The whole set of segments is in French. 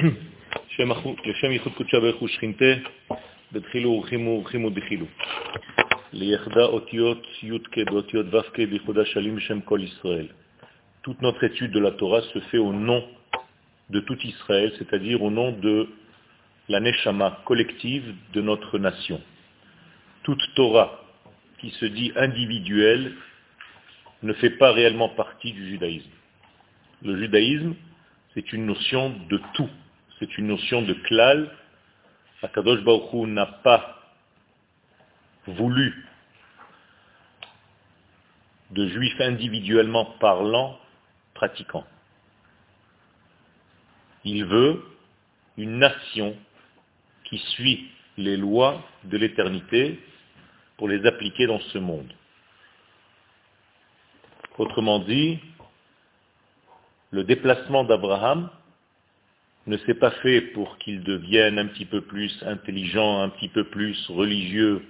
לשם ייחוד קודשה ברכו שכינתה, בתחילו ורחימו ורחימו דחילו. ליחדה אותיות י"ק באותיות ו"ק בייחודה שלים בשם כל ישראל. Toute notre étude de la Torah se fait au nom de tout Israël, c'est-à-dire au nom de la neshama collective de notre nation. Toute Torah qui se dit individuelle ne fait pas réellement partie du judaïsme. Le judaïsme, c'est une notion de tout, c'est une notion de klal. Akadosh Baruch n'a pas voulu de juifs individuellement parlant, pratiquants. Il veut une nation qui suit les lois de l'éternité pour les appliquer dans ce monde. Autrement dit, le déplacement d'Abraham ne s'est pas fait pour qu'il devienne un petit peu plus intelligent, un petit peu plus religieux,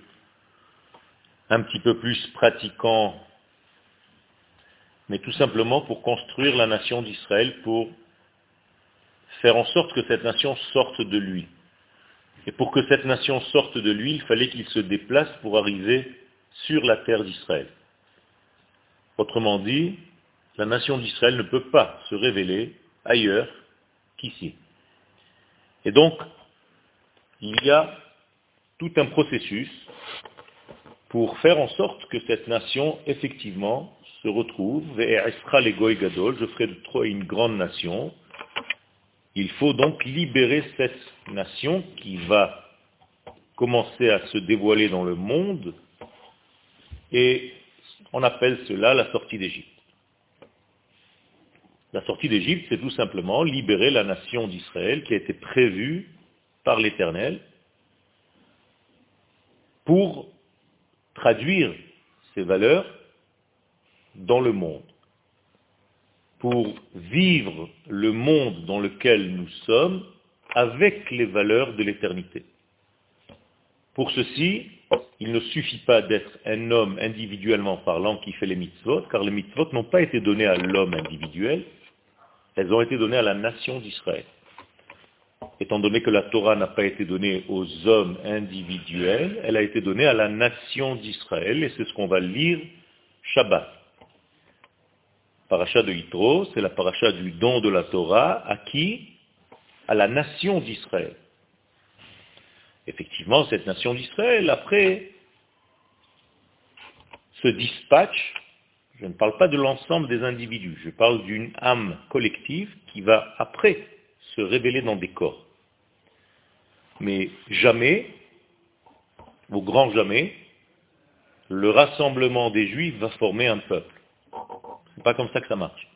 un petit peu plus pratiquant, mais tout simplement pour construire la nation d'Israël, pour faire en sorte que cette nation sorte de lui. Et pour que cette nation sorte de lui, il fallait qu'il se déplace pour arriver sur la terre d'Israël. Autrement dit, la nation d'Israël ne peut pas se révéler ailleurs qu'ici. Et donc, il y a tout un processus pour faire en sorte que cette nation, effectivement, se retrouve, et les Gadol, je ferai de toi une grande nation. Il faut donc libérer cette nation qui va commencer à se dévoiler dans le monde, et on appelle cela la sortie d'Égypte. La sortie d'Égypte, c'est tout simplement libérer la nation d'Israël qui a été prévue par l'Éternel pour traduire ces valeurs dans le monde, pour vivre le monde dans lequel nous sommes avec les valeurs de l'éternité. Pour ceci, il ne suffit pas d'être un homme individuellement parlant qui fait les mitzvot, car les mitzvot n'ont pas été donnés à l'homme individuel, elles ont été données à la nation d'Israël. Étant donné que la Torah n'a pas été donnée aux hommes individuels, elle a été donnée à la nation d'Israël, et c'est ce qu'on va lire Shabbat. Paracha de Yitro, c'est la paracha du don de la Torah à qui À la nation d'Israël. Effectivement, cette nation d'Israël, après, se dispatche je ne parle pas de l'ensemble des individus, je parle d'une âme collective qui va après se révéler dans des corps. Mais jamais, au grand jamais, le rassemblement des juifs va former un peuple. C'est pas comme ça que ça marche.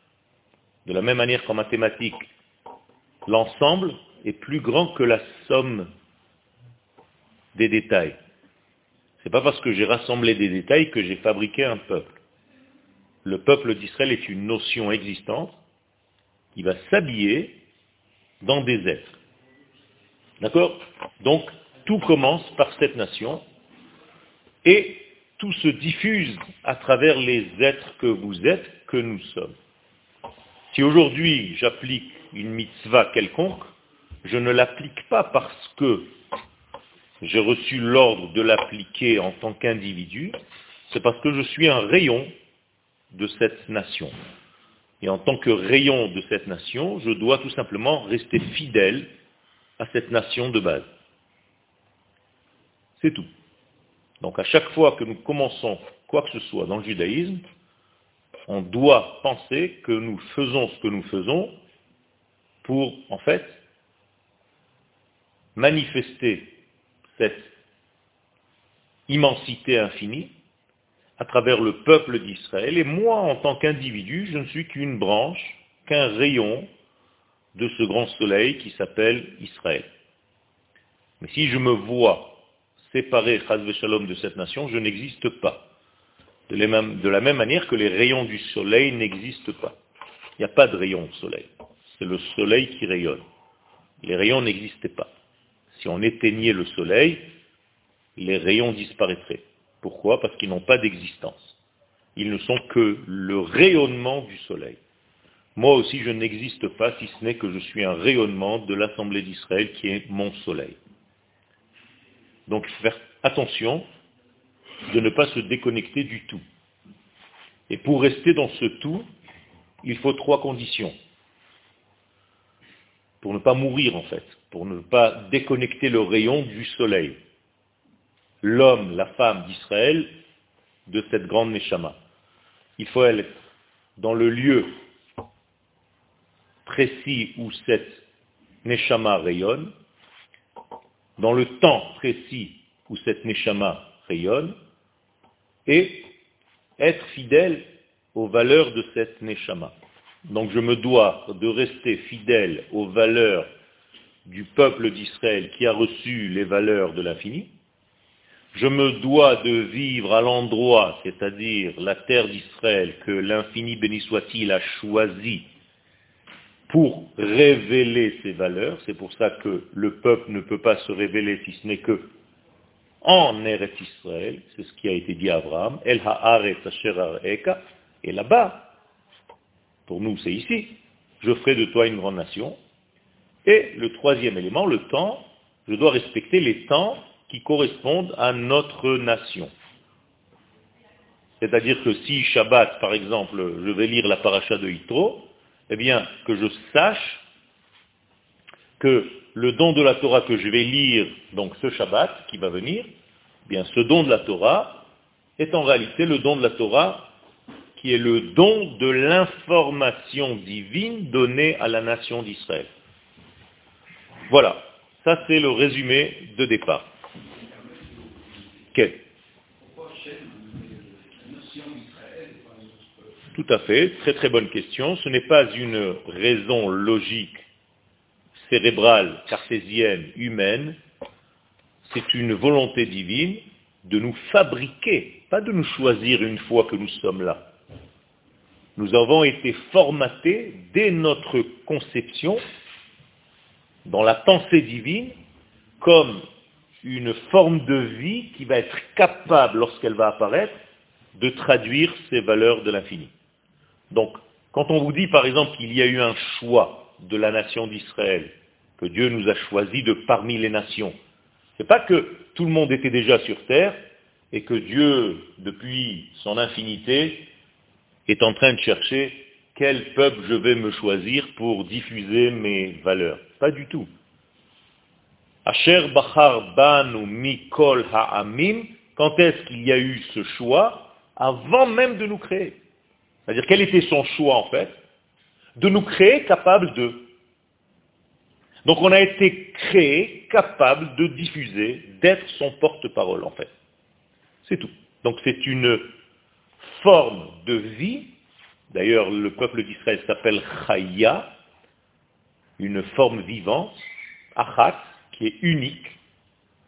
De la même manière qu'en mathématiques, l'ensemble est plus grand que la somme des détails. C'est pas parce que j'ai rassemblé des détails que j'ai fabriqué un peuple le peuple d'Israël est une notion existante qui va s'habiller dans des êtres. D'accord? Donc, tout commence par cette nation et tout se diffuse à travers les êtres que vous êtes, que nous sommes. Si aujourd'hui j'applique une mitzvah quelconque, je ne l'applique pas parce que j'ai reçu l'ordre de l'appliquer en tant qu'individu, c'est parce que je suis un rayon de cette nation. Et en tant que rayon de cette nation, je dois tout simplement rester fidèle à cette nation de base. C'est tout. Donc à chaque fois que nous commençons quoi que ce soit dans le judaïsme, on doit penser que nous faisons ce que nous faisons pour, en fait, manifester cette immensité infinie à travers le peuple d'Israël, et moi, en tant qu'individu, je ne suis qu'une branche, qu'un rayon de ce grand soleil qui s'appelle Israël. Mais si je me vois séparé, Shalom, de cette nation, je n'existe pas. De, de la même manière que les rayons du soleil n'existent pas. Il n'y a pas de rayon au soleil. C'est le soleil qui rayonne. Les rayons n'existaient pas. Si on éteignait le soleil, les rayons disparaîtraient. Pourquoi? Parce qu'ils n'ont pas d'existence. Ils ne sont que le rayonnement du soleil. moi aussi je n'existe pas si ce n'est que je suis un rayonnement de l'Assemblée d'Israël qui est mon soleil. Donc faire attention de ne pas se déconnecter du tout. Et pour rester dans ce tout, il faut trois conditions. Pour ne pas mourir en fait, pour ne pas déconnecter le rayon du soleil. L'homme, la femme d'Israël, de cette grande Neshama. Il faut être dans le lieu précis où cette Neshama rayonne, dans le temps précis où cette Neshama rayonne, et être fidèle aux valeurs de cette Neshama. Donc je me dois de rester fidèle aux valeurs du peuple d'Israël qui a reçu les valeurs de l'infini. Je me dois de vivre à l'endroit, c'est-à-dire la terre d'Israël, que l'infini béni soit-il a choisi pour révéler ses valeurs. C'est pour ça que le peuple ne peut pas se révéler si ce n'est que en Eretz Israël, c'est ce qui a été dit à Abraham, El Eka, et là-bas, pour nous c'est ici, je ferai de toi une grande nation. Et le troisième élément, le temps, je dois respecter les temps qui correspondent à notre nation. C'est-à-dire que si Shabbat, par exemple, je vais lire la paracha de Yitro, eh bien, que je sache que le don de la Torah que je vais lire, donc ce Shabbat qui va venir, eh bien, ce don de la Torah est en réalité le don de la Torah qui est le don de l'information divine donnée à la nation d'Israël. Voilà, ça c'est le résumé de départ. Tout à fait, très très bonne question. Ce n'est pas une raison logique, cérébrale, cartésienne, humaine. C'est une volonté divine de nous fabriquer, pas de nous choisir une fois que nous sommes là. Nous avons été formatés dès notre conception dans la pensée divine comme une forme de vie qui va être capable, lorsqu'elle va apparaître, de traduire ces valeurs de l'infini. Donc, quand on vous dit par exemple qu'il y a eu un choix de la nation d'Israël, que Dieu nous a choisi de parmi les nations, c'est pas que tout le monde était déjà sur terre et que Dieu, depuis son infinité, est en train de chercher quel peuple je vais me choisir pour diffuser mes valeurs. Pas du tout. Asher Bachar Banu Mikol Ha'amim, quand est-ce qu'il y a eu ce choix Avant même de nous créer? C'est-à-dire, quel était son choix en fait? De nous créer capables de. Donc on a été créé capable de diffuser, d'être son porte-parole en fait. C'est tout. Donc c'est une forme de vie, d'ailleurs le peuple d'Israël s'appelle Chaya, une forme vivante, Achat, qui est unique,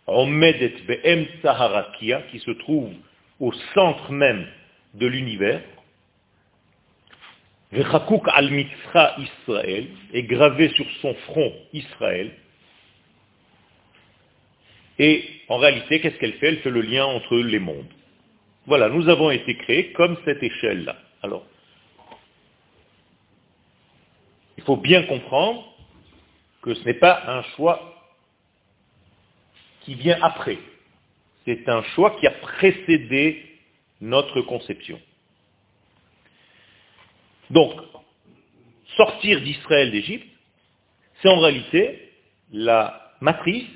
Omedet Be'em Saharakia, qui se trouve au centre même de l'univers, Vechakouk al Israël, est gravé sur son front Israël. Et en réalité, qu'est-ce qu'elle fait? Elle fait le lien entre les mondes. Voilà, nous avons été créés comme cette échelle-là. Alors, il faut bien comprendre que ce n'est pas un choix qui vient après. C'est un choix qui a précédé notre conception. Donc, sortir d'Israël d'Égypte, c'est en réalité la matrice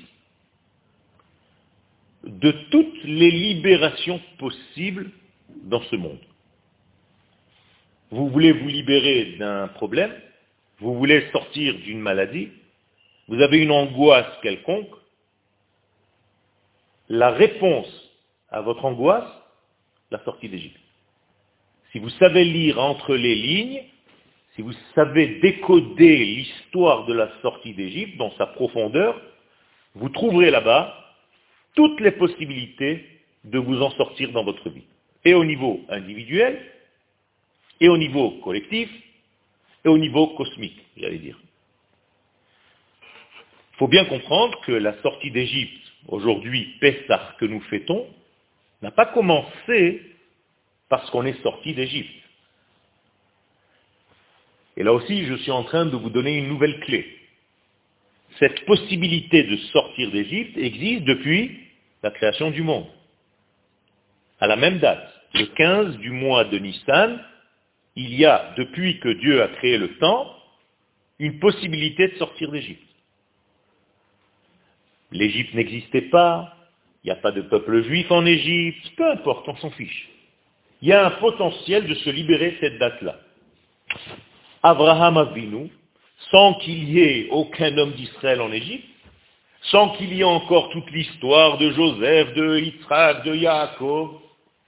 de toutes les libérations possibles dans ce monde. Vous voulez vous libérer d'un problème, vous voulez sortir d'une maladie, vous avez une angoisse quelconque, la réponse à votre angoisse, la sortie d'Égypte. Si vous savez lire entre les lignes, si vous savez décoder l'histoire de la sortie d'Égypte dans sa profondeur, vous trouverez là-bas toutes les possibilités de vous en sortir dans votre vie. Et au niveau individuel, et au niveau collectif, et au niveau cosmique, j'allais dire. Il faut bien comprendre que la sortie d'Égypte, aujourd'hui, Pessah, que nous fêtons, n'a pas commencé parce qu'on est sorti d'Égypte. Et là aussi, je suis en train de vous donner une nouvelle clé. Cette possibilité de sortir d'Égypte existe depuis la création du monde. À la même date, le 15 du mois de Nissan, il y a, depuis que Dieu a créé le temps, une possibilité de sortir d'Égypte. L'Égypte n'existait pas, il n'y a pas de peuple juif en Égypte, peu importe, on s'en fiche. Il y a un potentiel de se libérer cette date-là. Abraham Avinu, sans qu'il y ait aucun homme d'Israël en Égypte, sans qu'il y ait encore toute l'histoire de Joseph, de Yitzhak, de Yaakov,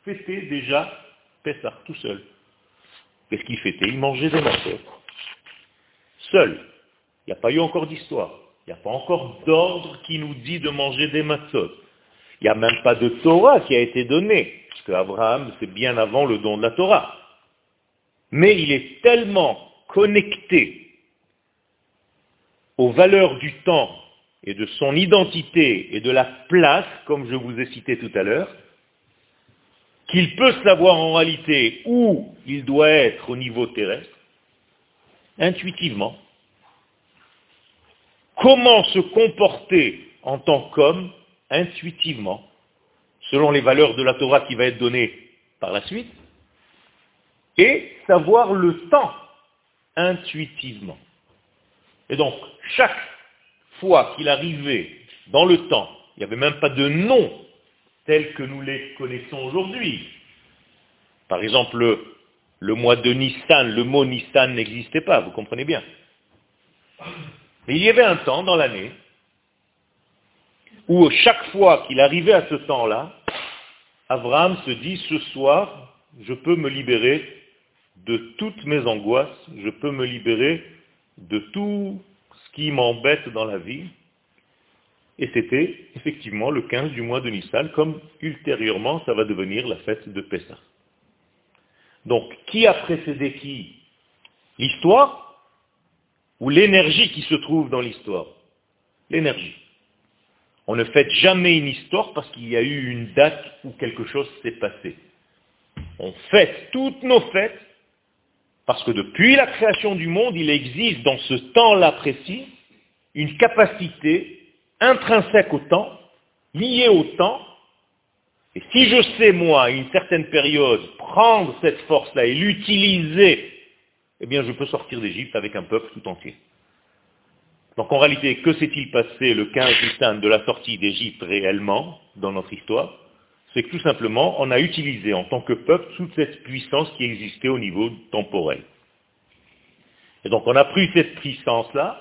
fêtait déjà Pessah, tout seul. Qu'est-ce qu'il fêtait? Il mangeait des matzot. Seul. Il n'y a pas eu encore d'histoire. Il n'y a pas encore d'ordre qui nous dit de manger des matzot. Il n'y a même pas de Torah qui a été donnée, parce qu'Abraham, c'est bien avant le don de la Torah. Mais il est tellement connecté aux valeurs du temps et de son identité et de la place, comme je vous ai cité tout à l'heure, qu'il peut savoir en réalité où il doit être au niveau terrestre, intuitivement, comment se comporter en tant qu'homme, intuitivement, selon les valeurs de la Torah qui va être donnée par la suite, et savoir le temps intuitivement. Et donc, chaque fois qu'il arrivait dans le temps, il n'y avait même pas de nom tel que nous les connaissons aujourd'hui. Par exemple, le, le, mois de Nissan, le mot Nissan n'existait pas, vous comprenez bien. Mais il y avait un temps dans l'année où chaque fois qu'il arrivait à ce temps-là, Abraham se dit, ce soir, je peux me libérer de toutes mes angoisses, je peux me libérer de tout ce qui m'embête dans la vie. Et c'était effectivement le 15 du mois de Nissan, comme ultérieurement ça va devenir la fête de Pessah. Donc, qui a précédé qui? L'histoire? Ou l'énergie qui se trouve dans l'histoire L'énergie. On ne fête jamais une histoire parce qu'il y a eu une date où quelque chose s'est passé. On fête toutes nos fêtes parce que depuis la création du monde, il existe dans ce temps-là précis une capacité intrinsèque au temps, liée au temps, et si je sais, moi, à une certaine période, prendre cette force-là et l'utiliser, eh bien je peux sortir d'Égypte avec un peuple tout entier. Donc en réalité, que s'est-il passé le 15 Nissan de la sortie d'Égypte réellement dans notre histoire? C'est que tout simplement, on a utilisé en tant que peuple toute cette puissance qui existait au niveau temporel. Et donc on a pris cette puissance-là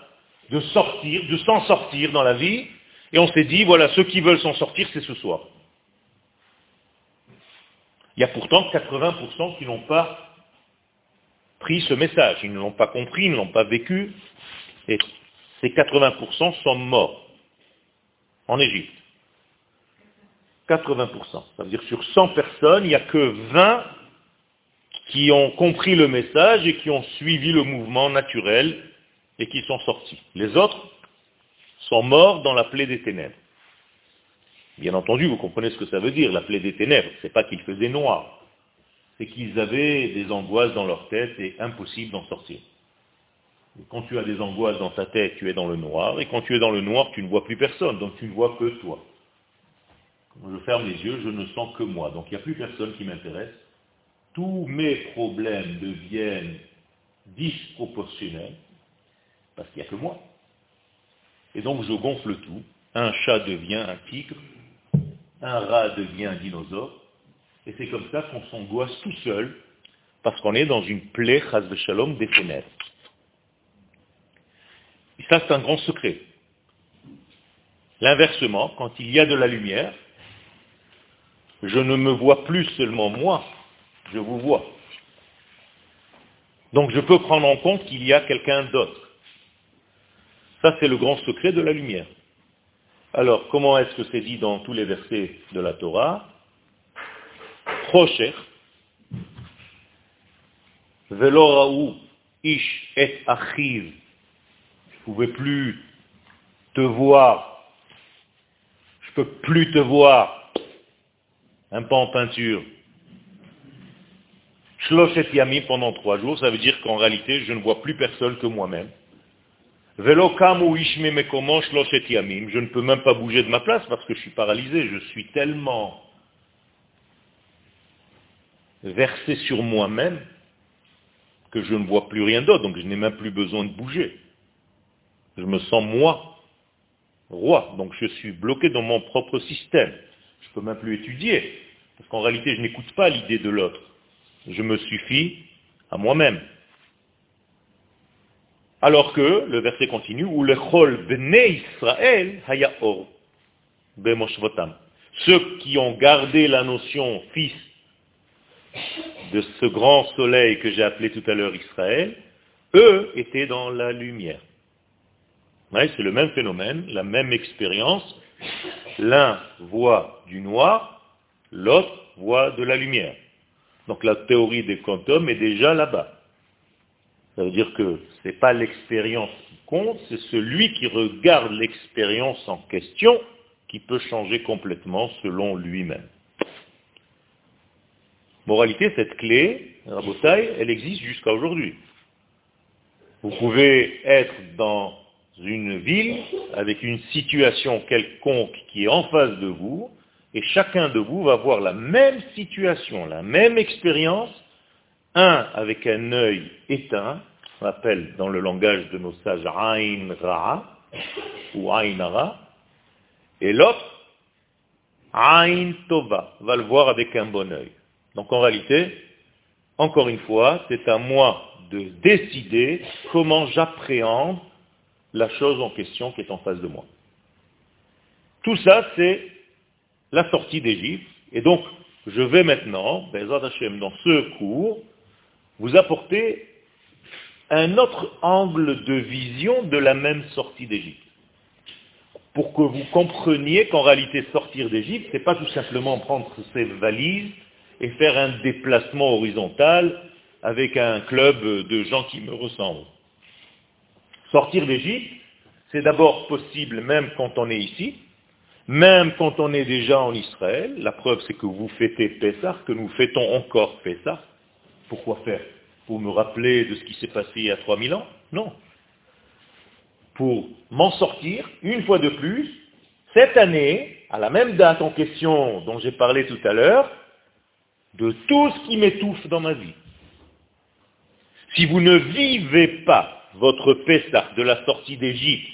de sortir, de s'en sortir dans la vie, et on s'est dit, voilà, ceux qui veulent s'en sortir, c'est ce soir. Il y a pourtant 80% qui n'ont pas pris ce message, ils ne l'ont pas compris, ils ne l'ont pas vécu, et ces 80% sont morts en Égypte. 80%. Ça veut dire sur 100 personnes, il n'y a que 20 qui ont compris le message et qui ont suivi le mouvement naturel et qui sont sortis. Les autres sont morts dans la plaie des ténèbres. Bien entendu, vous comprenez ce que ça veut dire, la plaie des ténèbres. Ce n'est pas qu'ils faisaient noir. C'est qu'ils avaient des angoisses dans leur tête et impossible d'en sortir. quand tu as des angoisses dans ta tête, tu es dans le noir, et quand tu es dans le noir, tu ne vois plus personne, donc tu ne vois que toi. Quand je ferme les yeux, je ne sens que moi, donc il n'y a plus personne qui m'intéresse. Tous mes problèmes deviennent disproportionnels, parce qu'il n'y a que moi. Et donc je gonfle tout. Un chat devient un tigre, un rat devient un dinosaure, et c'est comme ça qu'on s'angoisse tout seul, parce qu'on est dans une plaie, chas de shalom, des fenêtres. Et ça, c'est un grand secret. L'inversement, quand il y a de la lumière, je ne me vois plus seulement moi, je vous vois. Donc je peux prendre en compte qu'il y a quelqu'un d'autre. Ça, c'est le grand secret de la lumière. Alors, comment est-ce que c'est dit dans tous les versets de la Torah? Procher, veloraou ish et achiv. Je ne pouvais plus te voir. Je peux plus te voir. Un pas en peinture. Shloshet Yamim pendant trois jours, ça veut dire qu'en réalité, je ne vois plus personne que moi-même. Je ne peux même pas bouger de ma place parce que je suis paralysé, je suis tellement versé sur moi-même que je ne vois plus rien d'autre, donc je n'ai même plus besoin de bouger. Je me sens moi, roi, donc je suis bloqué dans mon propre système. Je ne peux même plus étudier, parce qu'en réalité je n'écoute pas l'idée de l'autre. Je me suffis à moi-même. Alors que, le verset continue, où le chol bnei Israël hayaor Ceux qui ont gardé la notion fils de ce grand soleil que j'ai appelé tout à l'heure Israël, eux étaient dans la lumière. c'est le même phénomène, la même expérience. L'un voit du noir, l'autre voit de la lumière. Donc la théorie des quantum est déjà là-bas. Ça veut dire que ce n'est pas l'expérience qui compte, c'est celui qui regarde l'expérience en question qui peut changer complètement selon lui-même. Moralité, cette clé, Rabotai, elle existe jusqu'à aujourd'hui. Vous pouvez être dans une ville avec une situation quelconque qui est en face de vous, et chacun de vous va voir la même situation, la même expérience, un avec un œil éteint, on appelle dans le langage de nos sages Ain Ra, ou Ain Ra, et l'autre, Ain Tova, va le voir avec un bon œil. Donc en réalité, encore une fois, c'est à moi de décider comment j'appréhende la chose en question qui est en face de moi. Tout ça, c'est la sortie d'Égypte. Et donc, je vais maintenant, dans ce cours, vous apporter un autre angle de vision de la même sortie d'Égypte. Pour que vous compreniez qu'en réalité, sortir d'Égypte, ce n'est pas tout simplement prendre ses valises et faire un déplacement horizontal avec un club de gens qui me ressemblent. Sortir d'Égypte, c'est d'abord possible même quand on est ici, même quand on est déjà en Israël. La preuve, c'est que vous fêtez Pessah, que nous fêtons encore Pessah. Pourquoi faire? Pour me rappeler de ce qui s'est passé il y a 3000 ans? Non. Pour m'en sortir, une fois de plus, cette année, à la même date en question dont j'ai parlé tout à l'heure, de tout ce qui m'étouffe dans ma vie. Si vous ne vivez pas votre Pessah de la sortie d'Égypte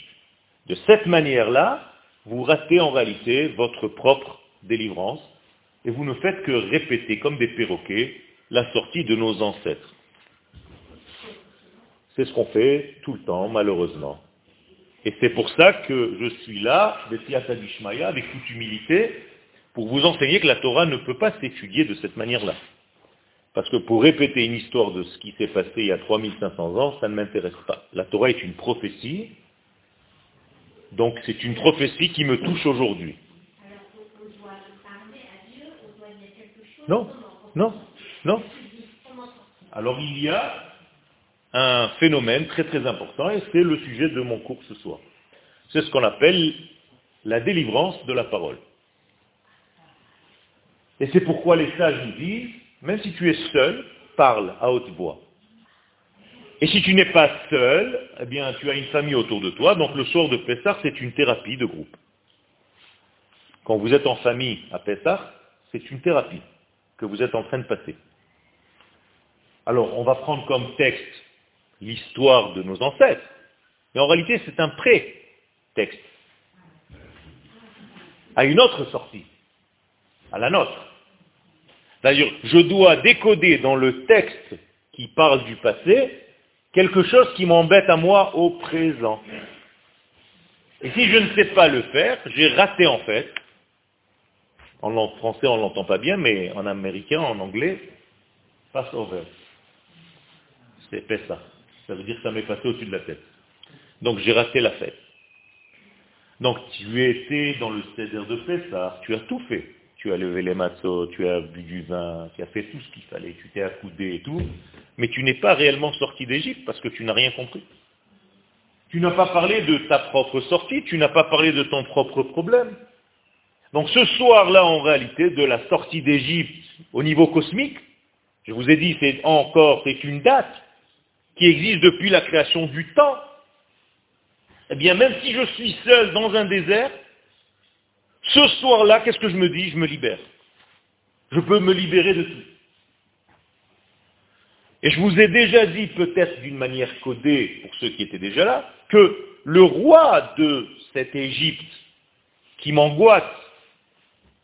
de cette manière-là, vous ratez en réalité votre propre délivrance et vous ne faites que répéter comme des perroquets la sortie de nos ancêtres. C'est ce qu'on fait tout le temps, malheureusement. Et c'est pour ça que je suis là, avec toute humilité, pour vous enseigner que la Torah ne peut pas s'étudier de cette manière-là. Parce que pour répéter une histoire de ce qui s'est passé il y a 3500 ans, ça ne m'intéresse pas. La Torah est une prophétie, donc c'est une prophétie qui me touche aujourd'hui. Non, non, non. Alors il y a un phénomène très très important et c'est le sujet de mon cours ce soir. C'est ce qu'on appelle la délivrance de la parole. Et c'est pourquoi les sages nous disent, même si tu es seul, parle à haute voix. Et si tu n'es pas seul, eh bien, tu as une famille autour de toi. Donc le soir de Pessah, c'est une thérapie de groupe. Quand vous êtes en famille à Pessah, c'est une thérapie que vous êtes en train de passer. Alors, on va prendre comme texte l'histoire de nos ancêtres. Mais en réalité, c'est un pré-texte. À une autre sortie. À la nôtre. C'est-à-dire, je dois décoder dans le texte qui parle du passé quelque chose qui m'embête à moi au présent. Et si je ne sais pas le faire, j'ai raté en fait, en français on ne l'entend pas bien, mais en américain, en anglais, pass over. C'est ça. Ça veut dire que ça m'est passé au-dessus de la tête. Donc j'ai raté la fête. Donc tu étais dans le céder de Pessah, tu as tout fait tu as levé les matzos, tu as bu du vin, tu as fait tout ce qu'il fallait, tu t'es accoudé et tout, mais tu n'es pas réellement sorti d'Égypte parce que tu n'as rien compris. Tu n'as pas parlé de ta propre sortie, tu n'as pas parlé de ton propre problème. Donc ce soir-là, en réalité, de la sortie d'Égypte au niveau cosmique, Je vous ai dit, c'est encore, c'est une date qui existe depuis la création du temps. Eh bien, même si je suis seul dans un désert, ce soir-là, qu'est-ce que je me dis? Je me libère. Je peux me libérer de tout. Et je vous ai déjà dit, peut-être d'une manière codée pour ceux qui étaient déjà là, que le roi de cette Égypte qui m'angoisse,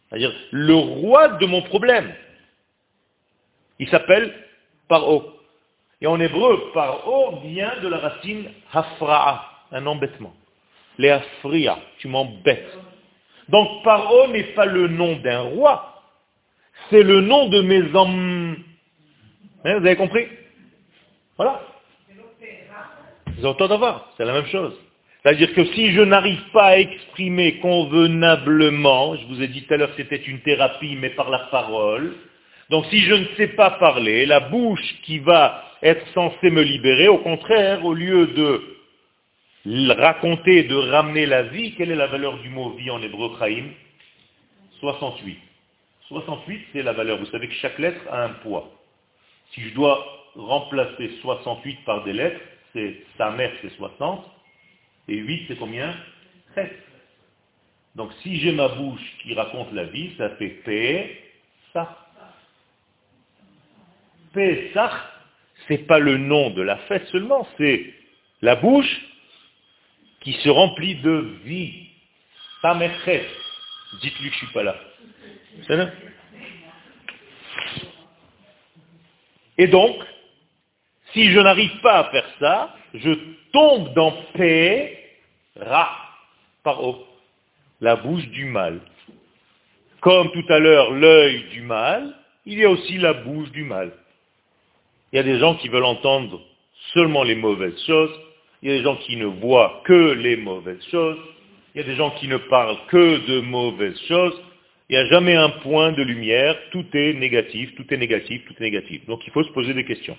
c'est-à-dire le roi de mon problème, il s'appelle Paro. Et en hébreu, Paro vient de la racine Hafra'a, un embêtement. Les Afria, tu m'embêtes. Donc Paro n'est pas le nom d'un roi, c'est le nom de mes hommes. Hein, vous avez compris? Voilà. C'est la même chose. C'est-à-dire que si je n'arrive pas à exprimer convenablement, je vous ai dit tout à l'heure que c'était une thérapie, mais par la parole, donc si je ne sais pas parler, la bouche qui va être censée me libérer, au contraire, au lieu de raconter, de ramener la vie, quelle est la valeur du mot vie en hébreu chaim? 68. 68, c'est la valeur. Vous savez que chaque lettre a un poids. Si je dois remplacer 68 par des lettres, c'est sa mère, c'est 60, et 8, c'est combien? 13. Donc si j'ai ma bouche qui raconte la vie, ça fait P, ça. Pesach, c'est pas le nom de la fête seulement, c'est la bouche qui se remplit de vie. Samechet. Dites-lui que je suis pas là. C'est Et donc, si je n'arrive pas à faire ça, je tombe dans paix, ra, par haut, la bouche du mal. Comme tout à l'heure l'œil du mal, il y a aussi la bouche du mal. Il y a des gens qui veulent entendre seulement les mauvaises choses, il y a des gens qui ne voient que les mauvaises choses, il y a des gens qui ne parlent que de mauvaises choses, il n'y a jamais un point de lumière, tout est négatif, tout est négatif, tout est négatif. Donc il faut se poser des questions.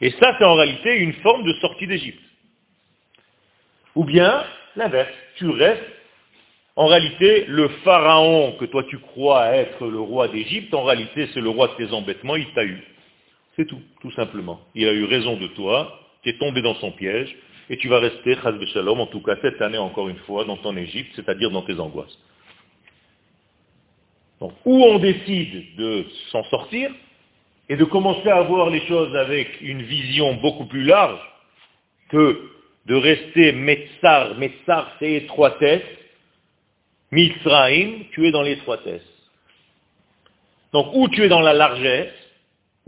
Et ça, c'est en réalité une forme de sortie d'Égypte. Ou bien, l'inverse, tu restes, en réalité, le pharaon que toi tu crois être le roi d'Égypte, en réalité c'est le roi de tes embêtements, il t'a eu. C'est tout, tout simplement. Il a eu raison de toi, tu es tombé dans son piège, et tu vas rester, shalom, en tout cas cette année encore une fois, dans ton Égypte, c'est-à-dire dans tes angoisses. Donc, ou on décide de s'en sortir, et de commencer à voir les choses avec une vision beaucoup plus large que de rester Metzar, Metzar c'est étroitesse, Mitzraim, tu es dans l'étroitesse. Donc, ou tu es dans la largesse,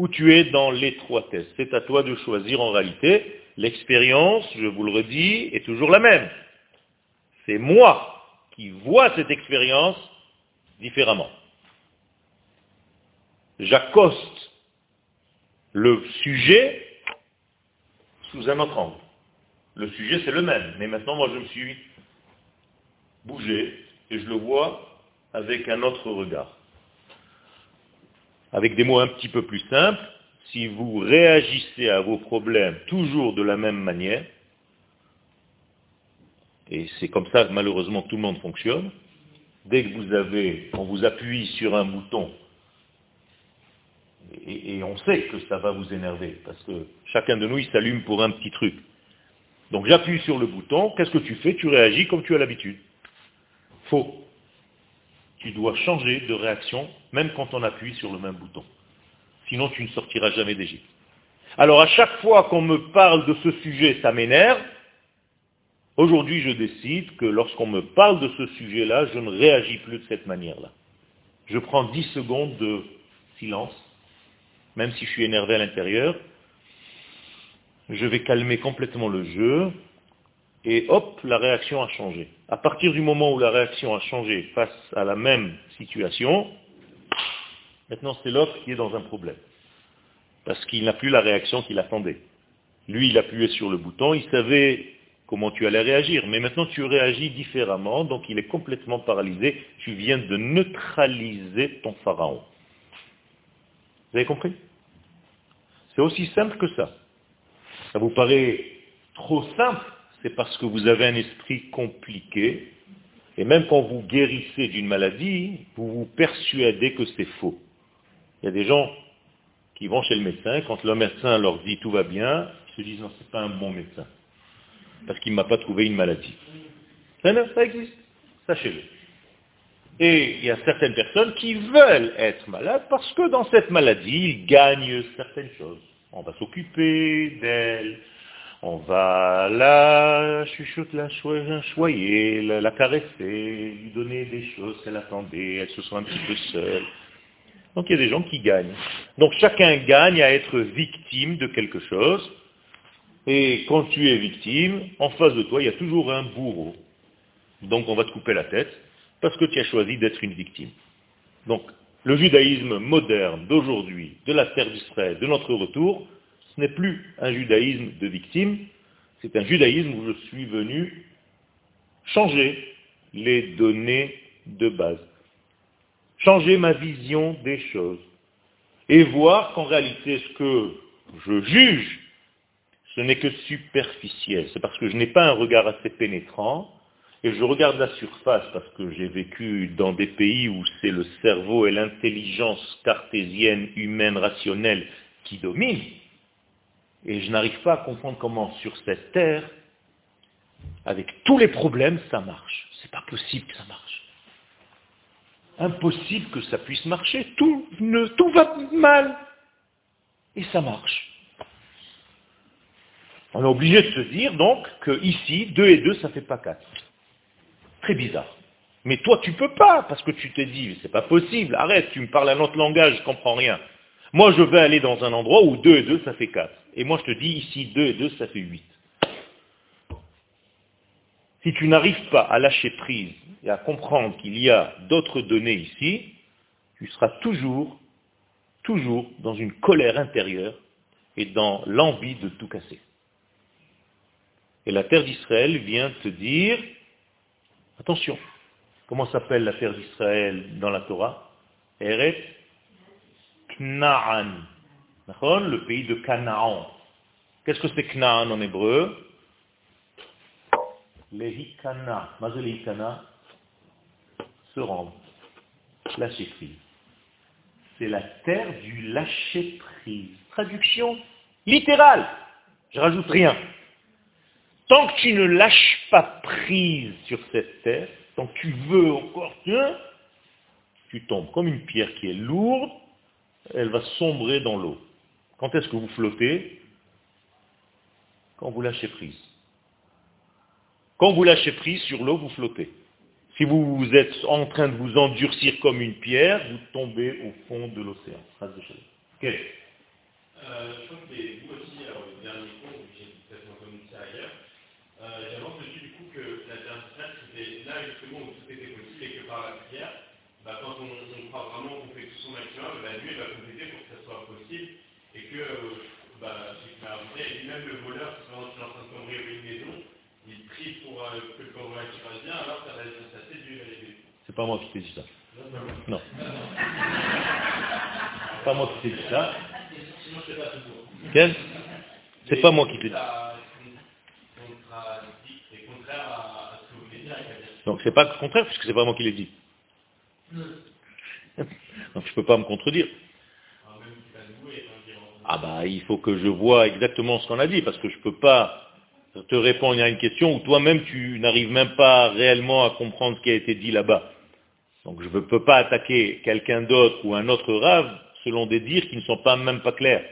ou tu es dans l'étroitesse. C'est à toi de choisir en réalité. L'expérience, je vous le redis, est toujours la même. C'est moi qui vois cette expérience différemment. J'accoste le sujet sous un autre angle. Le sujet, c'est le même. Mais maintenant, moi, je me suis bougé et je le vois avec un autre regard avec des mots un petit peu plus simples, si vous réagissez à vos problèmes toujours de la même manière, et c'est comme ça que malheureusement tout le monde fonctionne, dès que vous avez, on vous appuie sur un bouton, et, et on sait que ça va vous énerver, parce que chacun de nous, il s'allume pour un petit truc. Donc j'appuie sur le bouton, qu'est-ce que tu fais? Tu réagis comme tu as l'habitude. Faux tu dois changer de réaction, même quand on appuie sur le même bouton. Sinon, tu ne sortiras jamais d'Égypte. Alors, à chaque fois qu'on me parle de ce sujet, ça m'énerve. Aujourd'hui, je décide que lorsqu'on me parle de ce sujet-là, je ne réagis plus de cette manière-là. Je prends 10 secondes de silence, même si je suis énervé à l'intérieur. Je vais calmer complètement le jeu, et hop, la réaction a changé. À partir du moment où la réaction a changé face à la même situation, maintenant c'est l'autre qui est dans un problème. Parce qu'il n'a plus la réaction qu'il attendait. Lui, il appuyait sur le bouton, il savait comment tu allais réagir. Mais maintenant, tu réagis différemment, donc il est complètement paralysé. Tu viens de neutraliser ton pharaon. Vous avez compris? C'est aussi simple que ça. Ça vous paraît trop simple? C'est parce que vous avez un esprit compliqué, et même quand vous guérissez d'une maladie, vous vous persuadez que c'est faux. Il y a des gens qui vont chez le médecin, quand le médecin leur dit tout va bien, ils se disent non, c'est pas un bon médecin, parce qu'il ne m'a pas trouvé une maladie. Ça, existe, sachez-le. Et il y a certaines personnes qui veulent être malades parce que dans cette maladie, ils gagnent certaines choses. On va s'occuper d'elle, on va la chuchoter, la choyer, la, la, caresser, lui donner des choses qu'elle attendait, elle se sent un petit peu seule. Donc il y a des gens qui gagnent. Donc chacun gagne à être victime de quelque chose. Et quand tu es victime, en face de toi, il y a toujours un bourreau. Donc on va te couper la tête parce que tu as choisi d'être une victime. Donc le judaïsme moderne d'aujourd'hui, de la terre d'Israël, de notre retour, ce n'est plus un judaïsme de victime, c'est un judaïsme où je suis venu changer les données de base changer ma vision des choses et voir qu'en réalité ce que je juge, ce n'est que superficiel. C'est parce que je n'ai pas un regard assez pénétrant et je regarde la surface parce que j'ai vécu dans des pays où c'est le cerveau et l'intelligence cartésienne, humaine, rationnelle qui dominent. Et je n'arrive pas à comprendre comment sur cette terre, avec tous les problèmes, ça marche. C'est pas possible que ça marche impossible que ça puisse marcher. Tout, ne, va mal. Et ça marche. On est obligé de se dire donc que ici, 2 et 2, ça ne fait pas 4. Très bizarre. Mais toi, tu peux pas, parce que tu t'es dit, c'est pas possible, arrête, tu me parles un autre langage, je comprends rien. Moi, je vais aller dans un endroit où 2 et 2, ça fait 4. Et moi, je te dis, ici, 2 et 2, ça fait 8. Si tu n'arrives pas à lâcher prise et à comprendre qu'il y a d'autres données ici, tu seras toujours, toujours dans une colère intérieure et dans l'envie de tout casser. Et la terre d'Israël vient te dire, attention, comment s'appelle la terre d'Israël dans la Torah? Eret Knaan. Le pays de Canaan. Qu'est-ce que c'est Knaan en hébreu? Les hikana, se rendre, lâcher prise. C'est la terre du lâcher prise. Traduction littérale. Je rajoute rien. Tant que tu ne lâches pas prise sur cette terre, tant que tu veux encore, tu tombes comme une pierre qui est lourde, elle va sombrer dans l'eau. Quand est-ce que vous flottez? Quand vous lâchez prise. Quand vous lâchez prise sur l'eau, vous flottez. Si vous êtes en train de vous endurcir comme une pierre, vous tombez au fond de l'océan. Son maximum, la nuit va compléter pour que ça soit possible et que, euh, bah, c'est que, même le voleur, quand tu es en train de tomber une maison, il prie pour euh, que le convoi se passe bien, alors ça va ça Dieu C'est pas moi qui t'ai dit ça. Non. C'est pas moi qui t'ai dit ça. Quel? C'est pas moi qui t'ai dit. Donc c'est pas contraire puisque c'est pas moi qui l'ai dit. Je peux pas me contredire. Ah bah il faut que je vois exactement ce qu'on a dit parce que je peux pas te répondre à une question où toi-même tu n'arrives même pas réellement à comprendre ce qui a été dit là-bas. Donc je ne peux pas attaquer quelqu'un d'autre ou un autre rave selon des dires qui ne sont pas même pas clairs.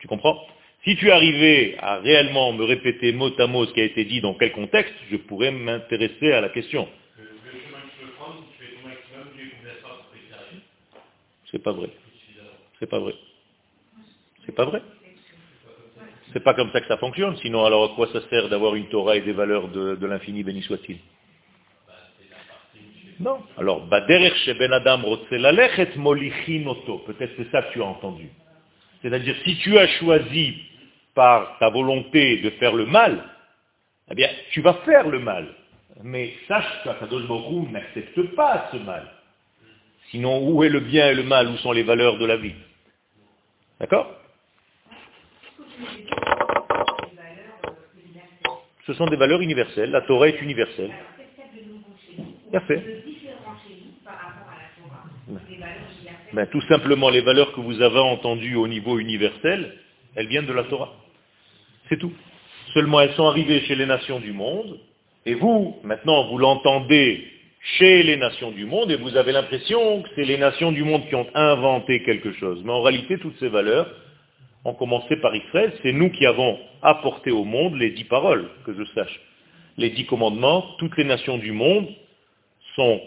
Tu comprends? Si tu arrivais à réellement me répéter mot à mot ce qui a été dit dans quel contexte, je pourrais m'intéresser à la question. C'est pas vrai. C'est pas vrai. C'est pas vrai. C'est pas comme ça que ça fonctionne, sinon alors à quoi ça sert d'avoir une Torah et des valeurs de, l'infini, béni soit-il? Non. Alors, ben Adam peut-être c'est ça que tu as entendu. C'est-à-dire, si tu as choisi par ta volonté de faire le mal, eh bien, tu vas faire le mal. Mais sache qu'Akadosh Baruch n'accepte pas ce mal. Sinon, où est le bien et le mal? Où sont les valeurs de la vie? D'accord? Ce sont des valeurs universelles. La Torah est universelle. Bien fait. ben, Tout simplement, les valeurs que vous avez entendues au niveau universel, elles viennent de la Torah. C'est tout. Seulement, elles sont arrivées chez les nations du monde, et vous, maintenant, vous l'entendez chez les nations du monde, et vous avez l'impression que c'est les nations du monde qui ont inventé quelque chose. Mais en réalité, toutes ces valeurs ont commencé par Israël. C'est nous qui avons apporté au monde les dix paroles, que je sache. Les dix commandements, toutes les nations du monde sont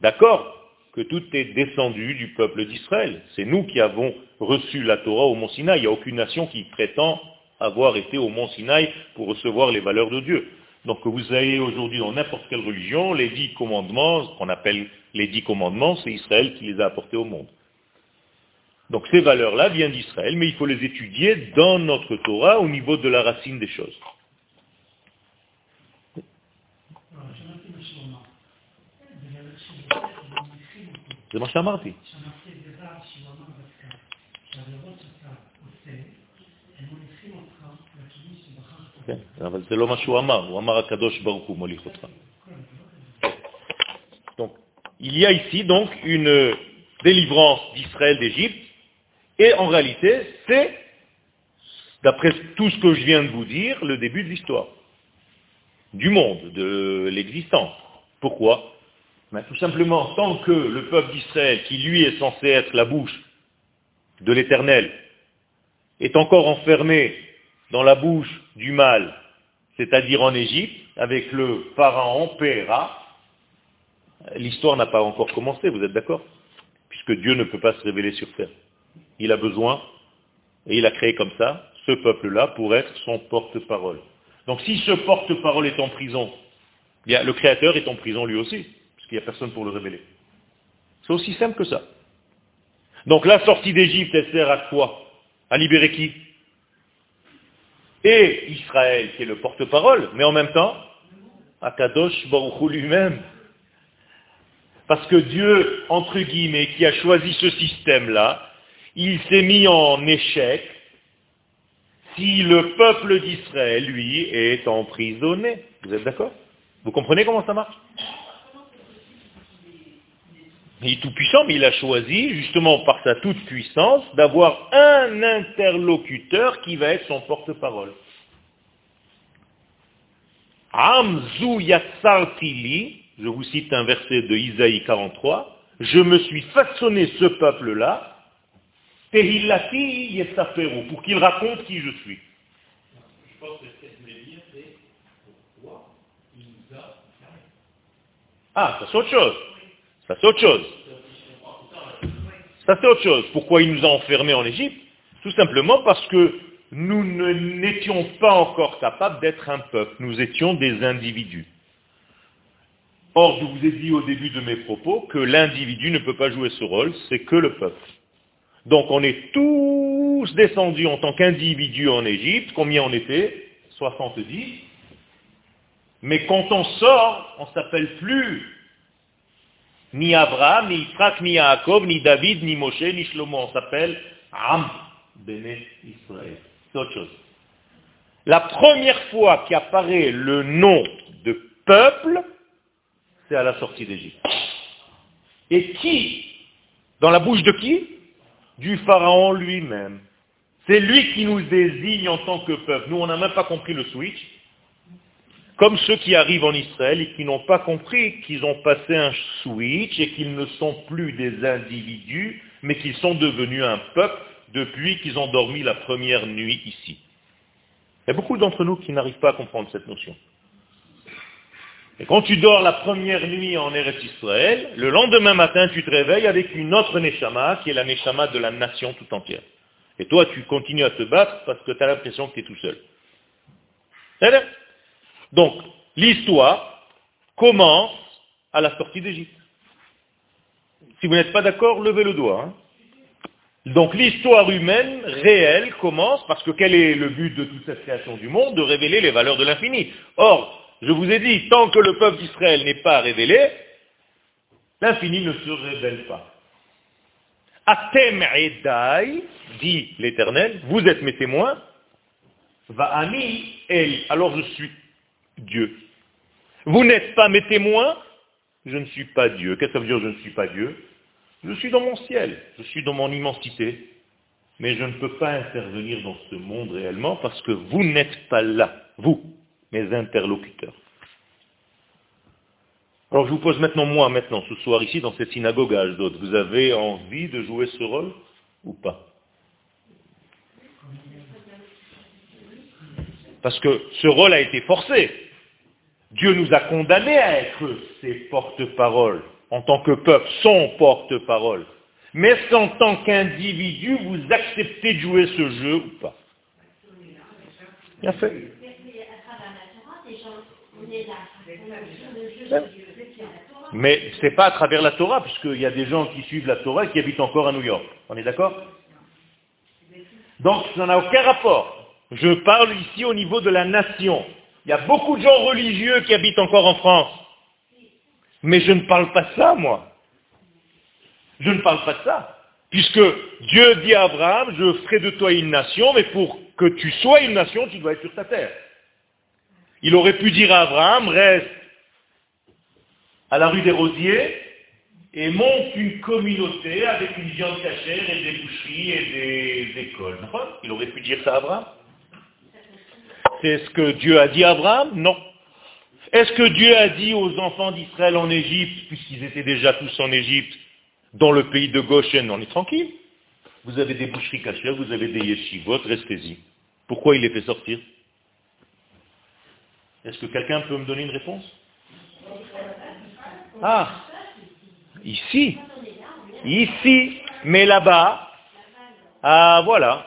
d'accord que tout est descendu du peuple d'Israël. C'est nous qui avons reçu la Torah au Mont Sinaï. Il n'y a aucune nation qui prétend avoir été au Mont Sinaï pour recevoir les valeurs de Dieu. Donc que vous ayez aujourd'hui dans n'importe quelle religion, les dix commandements, qu'on appelle les dix commandements, c'est Israël qui les a apportés au monde. Donc ces valeurs-là viennent d'Israël, mais il faut les étudier dans notre Torah au niveau de la racine des choses. C'est מה שאמרתי. אבל זה לא מה שהוא אמר, הוא אמר הקדוש ברוך הוא מוליך אותך. Donc, il y a ici donc une délivrance d'Israël d'Égypte, et en réalité, c'est, d'après tout ce que je viens de vous dire, le début de l'histoire, du monde, de l'existence. Pourquoi ben, Tout simplement, tant que le peuple d'Israël, qui lui est censé être la bouche de l'Éternel, est encore enfermé dans la bouche du mal, c'est-à-dire en Égypte, avec le pharaon Péra, l'histoire n'a pas encore commencé, vous êtes d'accord? Puisque Dieu ne peut pas se révéler sur terre. Il a besoin, et il a créé comme ça, ce peuple-là pour être son porte-parole. Donc si ce porte-parole est en prison, le Créateur est en prison lui aussi, puisqu'il n'y a personne pour le révéler. C'est aussi simple que ça. Donc la sortie d'Égypte, elle sert à quoi? À libérer qui? Et Israël qui est le porte-parole, mais en même temps, Akadosh Baruch lui-même. Parce que Dieu, entre guillemets, qui a choisi ce système-là, il s'est mis en échec si le peuple d'Israël, lui, est emprisonné. Vous êtes d'accord? Vous comprenez comment ça marche? Il est tout puissant, mais il a choisi, justement par sa toute puissance, d'avoir un interlocuteur qui va être son porte-parole. Amzu yassartili, je vous cite un verset de Isaïe 43, je me suis façonné ce peuple-là, tehillati pour qu'il raconte qui je suis. Je pense que c'est pourquoi il nous a Ah, ça c'est autre chose. Ça c'est autre chose. Ça c'est autre chose. Pourquoi il nous a enfermés en Égypte Tout simplement parce que nous n'étions pas encore capables d'être un peuple. Nous étions des individus. Or, je vous ai dit au début de mes propos que l'individu ne peut pas jouer ce rôle, c'est que le peuple. Donc on est tous descendus en tant qu'individus en Égypte. Combien on était? 70. Mais quand on sort, on ne s'appelle plus ni Abraham, ni Yitzhak, ni Yaakov, ni David, ni Moshe, ni Shlomo. On s'appelle Am, Béné Israël. C'est autre chose. La première fois qu'apparaît le nom de peuple, c'est à la sortie d'Égypte. Et qui Dans la bouche de qui? Du pharaon lui-même. C'est lui qui nous désigne en tant que peuple. Nous, on n'a même pas compris le switch comme ceux qui arrivent en Israël et qui n'ont pas compris qu'ils ont passé un switch et qu'ils ne sont plus des individus, mais qu'ils sont devenus un peuple depuis qu'ils ont dormi la première nuit ici. Il y a beaucoup d'entre nous qui n'arrivent pas à comprendre cette notion. Et quand tu dors la première nuit en Eretz Israël, le lendemain matin, tu te réveilles avec une autre Neshama, qui est la Neshama de la nation tout entière. Et toi, tu continues à te battre parce que tu as l'impression que tu es tout seul. Donc, l'histoire commence à la sortie d'Égypte. Si vous n'êtes pas d'accord, levez le doigt. Hein. Donc l'histoire humaine réelle commence parce que quel est le but de toute cette création du monde? De révéler les valeurs de l'infini. Or, je vous ai dit, tant que le peuple d'Israël n'est pas révélé, l'infini ne se révèle pas. Atem edai, dit l'Éternel, vous êtes mes témoins, va ani el, alors je suis Dieu. Vous n'êtes pas mes témoins, je ne suis pas Dieu. Qu'est-ce que ça veut dire je ne suis pas Dieu? Je suis dans mon ciel, je suis dans mon immensité, mais je ne peux pas intervenir dans ce monde réellement parce que vous n'êtes pas là, vous, mes interlocuteurs. Alors je vous pose maintenant, moi, maintenant, ce soir ici, dans cette synagogue à Ashdod, vous avez envie de jouer ce rôle ou pas? Parce que ce rôle a été forcé. Dieu nous a condamnés à être ses porte-paroles, en tant que peuple, son porte-parole. Mais en tant qu'individu, vous acceptez de jouer ce jeu ou pas? Bien fait. Mais ce n'est pas à travers la Torah, puisqu'il y a des gens qui suivent la Torah et qui habitent encore à New York. On est d'accord? Donc ça n'a aucun rapport. Je parle ici au niveau de la nation. Il y a beaucoup de gens religieux qui habitent encore en France. Mais je ne parle pas de ça, moi. Je ne parle pas de ça. Puisque Dieu dit à Abraham, je ferai de toi une nation, mais pour que tu sois une nation, tu dois être sur ta terre. Il aurait pu dire à Abraham, reste à la rue des Rosiers et monte une communauté avec une viande cachère et des boucheries et des écoles. Il aurait pu dire ça à Abraham. C'est ce que Dieu a dit à Abraham Non. Est-ce que Dieu a dit aux enfants d'Israël en Égypte, puisqu'ils étaient déjà tous en Égypte, dans le pays de Goshen, on est tranquille Vous avez des boucheries cachères, vous avez des yeshivot, restez-y. Pourquoi il les fait sortir Est-ce que quelqu'un peut me donner une réponse Ah, ici, ici, mais là-bas, ah voilà.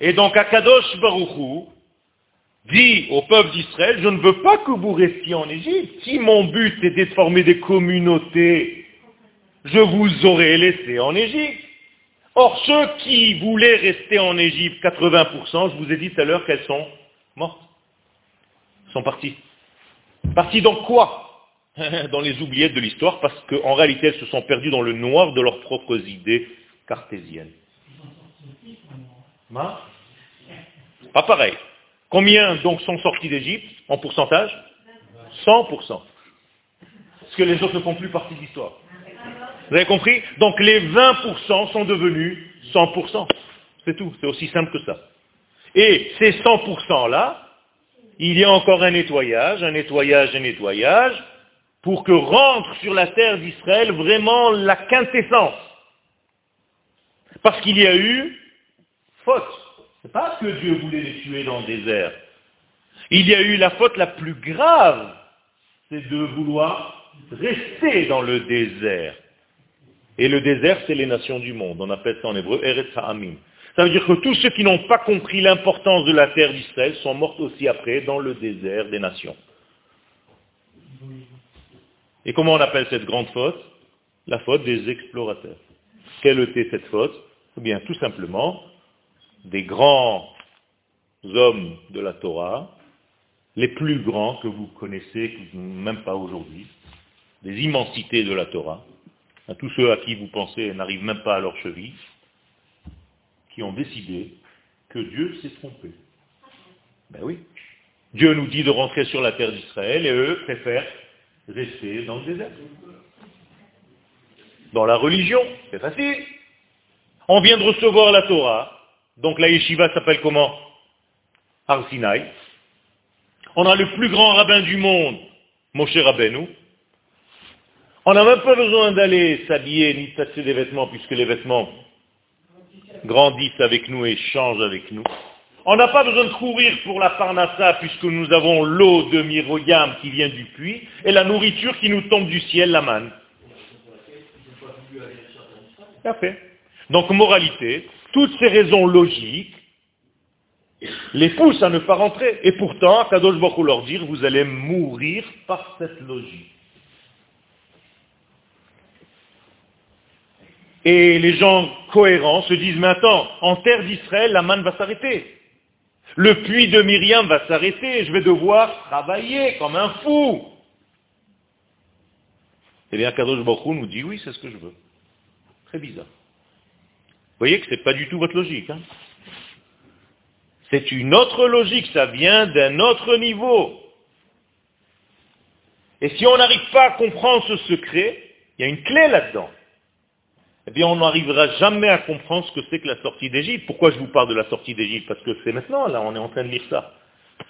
Et donc Akadosh Baruchou, dit au peuple d'Israël, je ne veux pas que vous restiez en Égypte. Si mon but était de former des communautés, je vous aurais laissé en Égypte. Or, ceux qui voulaient rester en Égypte, 80%, je vous ai dit tout à l'heure qu'elles sont mortes. sont parties. Parties dans quoi? Dans les oubliettes de l'histoire, parce qu'en réalité, elles se sont perdues dans le noir de leurs propres idées cartésiennes. Pas pareil. Combien donc sont sortis d'Égypte en pourcentage? 100%. Parce que les autres ne font plus partie de l'histoire? Vous avez compris? Donc les 20% sont devenus 100%. C'est tout, c'est aussi simple que ça. Et ces 100%-là, il y a encore un nettoyage, un nettoyage, un nettoyage, pour que rentre sur la terre d'Israël vraiment la quintessence. Parce qu'il y a eu faute. C'est pas que Dieu voulait les tuer dans le désert. Il y a eu la faute la plus grave, c'est de vouloir rester dans le désert. Et le désert, c'est les nations du monde. On appelle ça en hébreu Eretz Ha'amim. Ça veut dire que tous ceux qui n'ont pas compris l'importance de la terre d'Israël sont morts aussi après dans le désert des nations. Et comment on appelle cette grande faute? La faute des explorateurs. Quelle était cette faute? Eh bien, tout simplement, des grands hommes de la Torah, les plus grands que vous connaissez, même pas aujourd'hui, des immensités de la Torah, à tous ceux à qui vous pensez n'arrivent même pas à leur cheville, qui ont décidé que Dieu s'est trompé. Ben oui. Dieu nous dit de rentrer sur la terre d'Israël et eux préfèrent rester dans le désert. Dans la religion, c'est facile. On vient de recevoir la Torah, donc la yeshiva s'appelle comment? Arsinaï. On a le plus grand rabbin du monde, Moshe Rabbeinu. On n'a même pas besoin d'aller s'habiller ni de des vêtements, puisque les vêtements grandissent avec nous et changent avec nous. On n'a pas besoin de courir pour la parnassa, puisque nous avons l'eau de Miroyam qui vient du puits, et la nourriture qui nous tombe du ciel, la manne. Donc, moralité, toutes ces raisons logiques les poussent à ne pas rentrer. Et pourtant, Kadosh Baruch leur dire, vous allez mourir par cette logique. Et les gens cohérents se disent, mais attends, en terre d'Israël, la manne va s'arrêter. Le puits de Myriam va s'arrêter, je vais devoir travailler comme un fou. Eh bien, Kadosh Baruch nous dit, oui, c'est ce que je veux. Très bizarre. Vous voyez que ce n'est pas du tout votre logique. Hein. c'est une autre logique, ça vient d'un autre niveau. Et si on n'arrive pas à comprendre ce secret, il y a une clé là-dedans. eh bien on n'arrivera jamais à comprendre ce que c'est que la sortie d'Égypte. Pourquoi je vous parle de la sortie d'Égypte? Parce que c'est maintenant, là, on est en train de lire ça.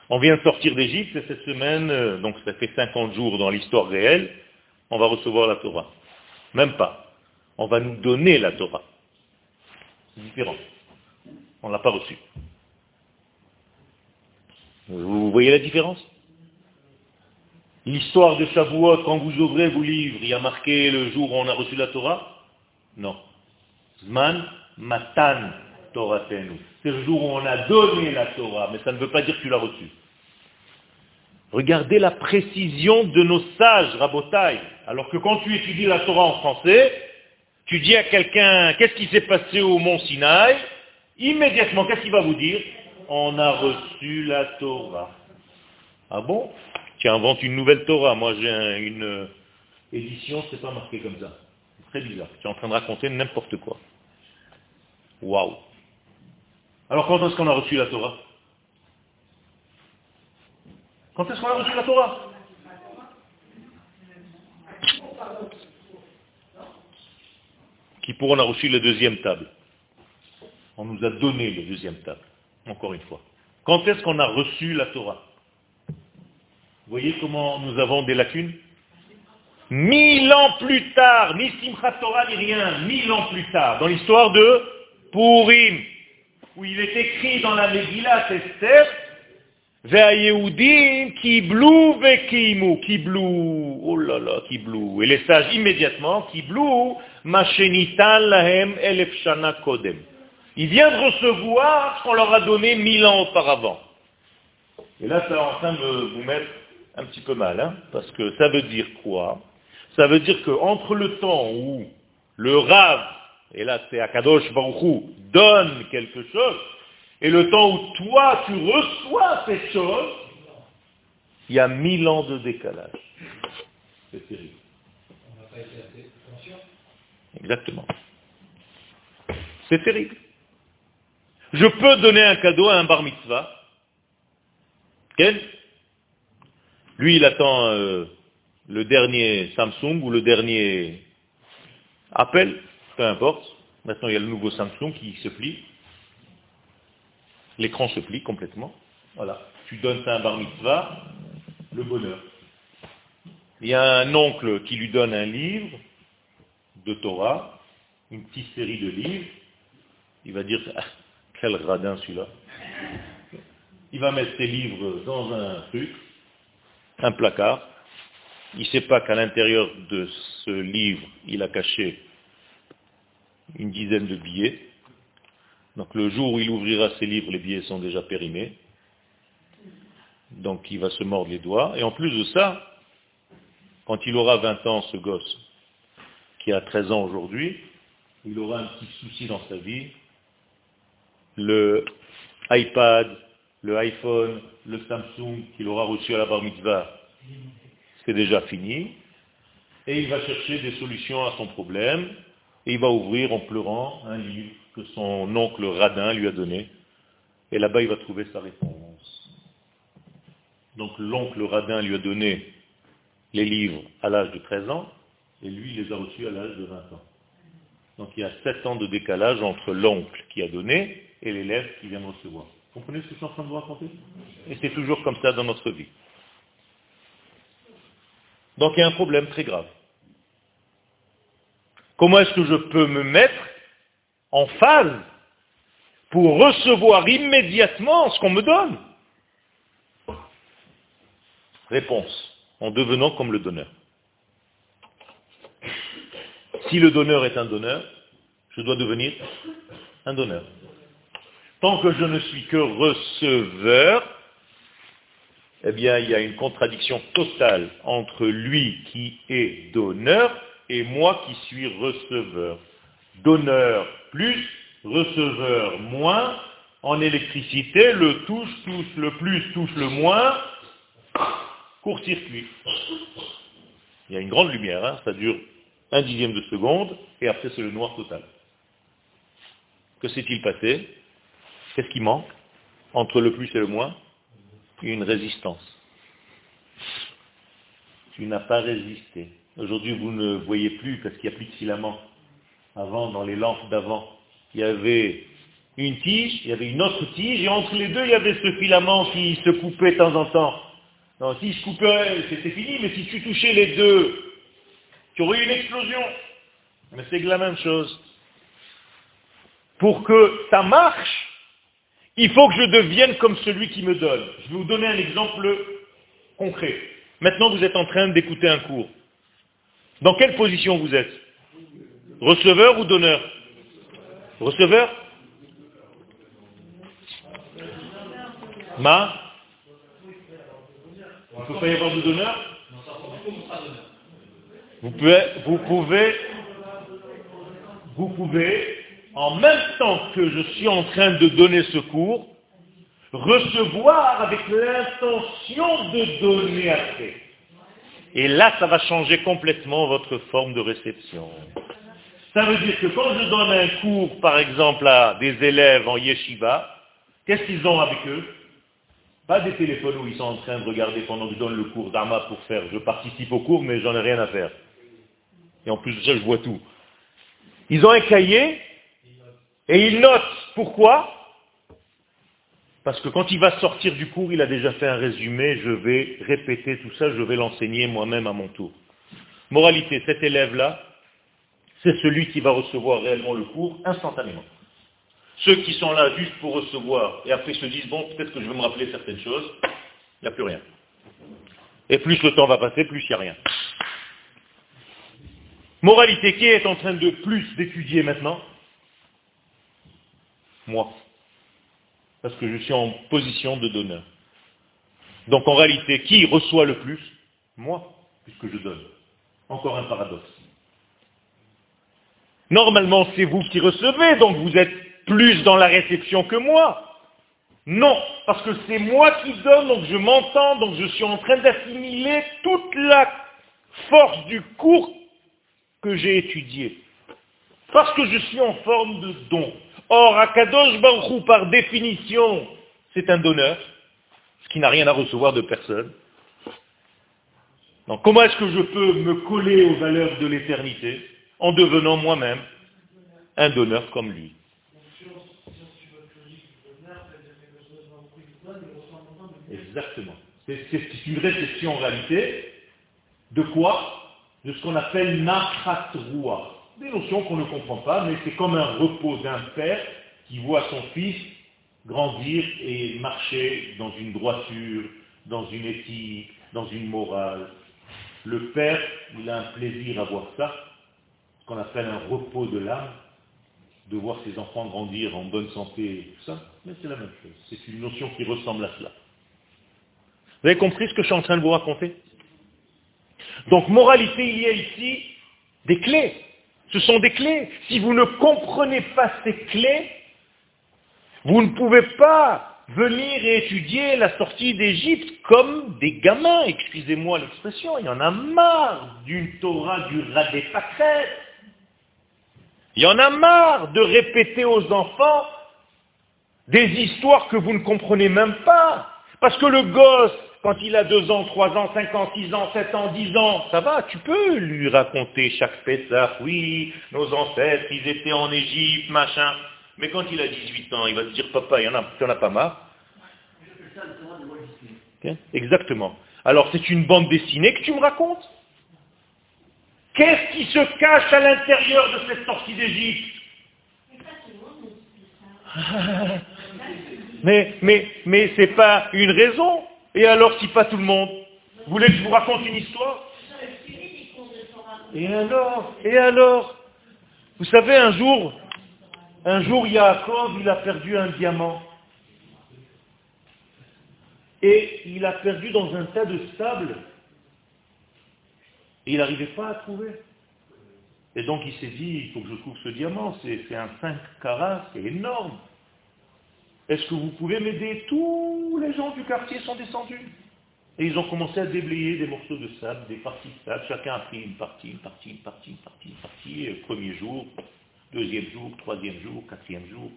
On vient de sortir d'Égypte cette semaine, euh, donc ça fait 50 jours dans l'histoire réelle, on va recevoir la Torah. Même pas. On va nous donner la Torah. C'est différent. On ne l'a pas reçue. Vous voyez la différence? L'histoire de Shavuot, quand vous ouvrez vos livres, il y a marqué le jour où on a reçu la Torah? Non. Zman Matan Toratenu. C'est le jour où on a donné la Torah, mais ça ne veut pas dire que tu l'as reçue. Regardez la précision de nos sages, Rabotai. Alors que quand tu étudies la Torah en français, tu dis à quelqu'un, qu'est-ce qui s'est passé au mont Sinaï? Immédiatement, qu'est-ce qu'il va vous dire? On a reçu la Torah. Ah bon? Tu inventes une nouvelle Torah. Moi, j'ai une euh, édition, c'est pas marqué comme ça. C'est très bizarre. Tu es en train de raconter n'importe quoi. Waouh Alors quand est-ce qu'on a reçu la Torah? Quand est-ce qu'on a reçu la Torah? Qui pour on a reçu la deuxième table. On nous a donné la deuxième table. Encore une fois. Quand est-ce qu'on a reçu la Torah? Vous voyez comment nous avons des lacunes? Mille ans plus tard, ni Simchat Torah ni rien, mille ans plus tard, dans l'histoire de Purim, où il est écrit dans la Megillah Esther, Ve'ayehudim kiblou ve'kimu, kiblou, oh là là, kiblou. Et les sages immédiatement, kiblou, Il vient de recevoir ce qu'on leur a donné mille ans auparavant. Et là, ça en train de vous mettre un petit peu mal, hein, parce que ça veut dire quoi? Ça veut dire qu'entre le temps où le Rav, et là c'est Akadosh Baruchou, donne quelque chose, et le temps où toi tu reçois cette chose, il y a mille ans de décalage. Exactement. C'est terrible. Je peux donner un cadeau à un bar mitzvah. Quel? Lui, il attend euh, le dernier Samsung ou le dernier Apple, peu importe. Maintenant, il y a le nouveau Samsung qui se plie. L'écran se plie complètement. Voilà. Tu donnes ça à un bar mitzvah, le bonheur. Il y a un oncle qui lui donne un livre de Torah, une petite série de livres. Il va dire, ah, quel radin celui-là. Il va mettre ses livres dans un truc, un placard. Il ne sait pas qu'à l'intérieur de ce livre, il a caché une dizaine de billets. Donc le jour où il ouvrira ses livres, les billets sont déjà périmés. Donc il va se mordre les doigts. Et en plus de ça, quand il aura 20 ans, ce gosse, qui a 13 ans aujourd'hui, il aura un petit souci dans sa vie. Le iPad, le iPhone, le Samsung qu'il aura reçu à la bar mitzvah, c'est déjà fini. Et il va chercher des solutions à son problème. Et il va ouvrir en pleurant un livre que son oncle Radin lui a donné. Et là-bas, il va trouver sa réponse. Donc l'oncle Radin lui a donné les livres à l'âge de 13 ans, et lui, il les a reçus à l'âge de 20 ans. Donc il y a 7 ans de décalage entre l'oncle qui a donné et l'élève qui vient de recevoir. Vous comprenez ce que je suis en train de vous raconter? Et c'est toujours comme ça dans notre vie. Donc il y a un problème très grave. Comment est-ce que je peux me mettre en phase pour recevoir immédiatement ce qu'on me donne? Réponse, en devenant comme le donneur. Si le donneur est un donneur, je dois devenir un donneur. Tant que je ne suis que receveur, eh bien, il y a une contradiction totale entre lui qui est donneur et moi qui suis receveur. Donneur plus, receveur moins. En électricité, le touche touche le plus touche le moins. Court-circuit. Il y a une grande lumière, hein, ça dure un dixième de seconde, et après c'est le noir total. Que s'est-il passé? Qu'est-ce qui manque? Entre le plus et le moins Une résistance. Tu n'as pas résisté. Aujourd'hui, vous ne voyez plus parce qu'il n'y a plus de filaments. Avant, dans les lampes d'avant, il y avait une tige, il y avait une autre tige, et entre les deux, il y avait ce filament qui se coupait de temps en temps. Si je coupais, c'était fini, mais si tu touchais les deux, tu aurais eu une explosion. Mais c'est la même chose. Pour que ça marche, il faut que je devienne comme celui qui me donne. Je vais vous donner un exemple concret. Maintenant, vous êtes en train d'écouter un cours. Dans quelle position vous êtes? Receveur ou donneur? Receveur? Ma? Il ne peut pas y avoir de donneur? Vous pouvez, vous pouvez, vous pouvez, en même temps que je suis en train de donner ce cours, recevoir avec l'intention de donner après. Et là, ça va changer complètement votre forme de réception. Ça veut dire que quand je donne un cours, par exemple, à des élèves en yeshiva, qu'est-ce qu'ils ont avec eux? Pas des téléphones où ils sont en train de regarder pendant que je donne le cours d'Arma pour faire, je participe au cours, mais j'en ai rien à faire. Et en plus de ça, je vois tout. Ils ont un cahier et ils notent. Pourquoi? Parce que quand il va sortir du cours, il a déjà fait un résumé, je vais répéter tout ça, je vais l'enseigner moi-même à mon tour. Moralité, cet élève-là, c'est celui qui va recevoir réellement le cours instantanément. Ceux qui sont là juste pour recevoir et après se disent, bon, peut-être que je vais me rappeler certaines choses, il n'y a plus rien. Et plus le temps va passer, plus il n'y a rien. Moralité, qui est en train de plus d'étudier maintenant? Moi. Parce que je suis en position de donneur. Donc en réalité, qui reçoit le plus? Moi, puisque je donne. Encore un paradoxe. Normalement, c'est vous qui recevez, donc vous êtes plus dans la réception que moi. Non, parce que c'est moi qui donne, donc je m'entends, donc je suis en train d'assimiler toute la force du cours que j'ai étudié. Parce que je suis en forme de don. Or, Akadosh Baruch par définition, c'est un donneur, ce qui n'a rien à recevoir de personne. Donc comment est-ce que je peux me coller aux valeurs de l'éternité en devenant moi-même un donneur comme lui? Exactement. C'est une réflexion en réalité de quoi de ce qu'on appelle nachatroua. Des notions qu'on ne comprend pas, mais c'est comme un repos d'un père qui voit son fils grandir et marcher dans une droiture, dans une éthique, dans une morale. Le père, il a un plaisir à voir ça, ce qu'on appelle un repos de l'âme, de voir ses enfants grandir en bonne santé et tout ça, mais c'est la même chose. C'est une notion qui ressemble à cela. Vous avez compris ce que je suis en train de vous raconter? Donc moralité, il y a ici des clés. Ce sont des clés. Si vous ne comprenez pas ces clés, vous ne pouvez pas venir et étudier la sortie d'Égypte comme des gamins, excusez-moi l'expression, il y en a marre d'une Torah du Radépakret. Il y en a marre de répéter aux enfants des histoires que vous ne comprenez même pas. Parce que le gosse, quand il a deux ans, trois ans, cinq ans, six ans, sept ans, dix ans, ça va, tu peux lui raconter chaque Pessah, oui, nos ancêtres, ils étaient en Égypte, machin. Mais quand il a 18 ans, il va te dire, papa, il y en a, en as pas marre? Exactement. Alors c'est une bande dessinée que tu me racontes? Qu'est-ce qui se cache à l'intérieur de cette sortie d'Égypte? Mais, mais, mais c'est pas une raison. Et alors, si pas tout le monde Vous voulez que je vous raconte une histoire? Et alors Vous savez, un jour, un jour, Yaakov, il a perdu un diamant. Et il a perdu dans un tas de sable. Et il n'arrivait pas à trouver. Et donc il s'est dit, il faut que je trouve ce diamant, c'est un 5 carats, c'est énorme. Est-ce que vous pouvez m'aider? Tous les gens du quartier sont descendus. Et ils ont commencé à déblayer des morceaux de sable, des parties de sable. Chacun a pris une partie, une partie, une partie, une partie, une partie. premier jour, deuxième jour, troisième jour, quatrième jour.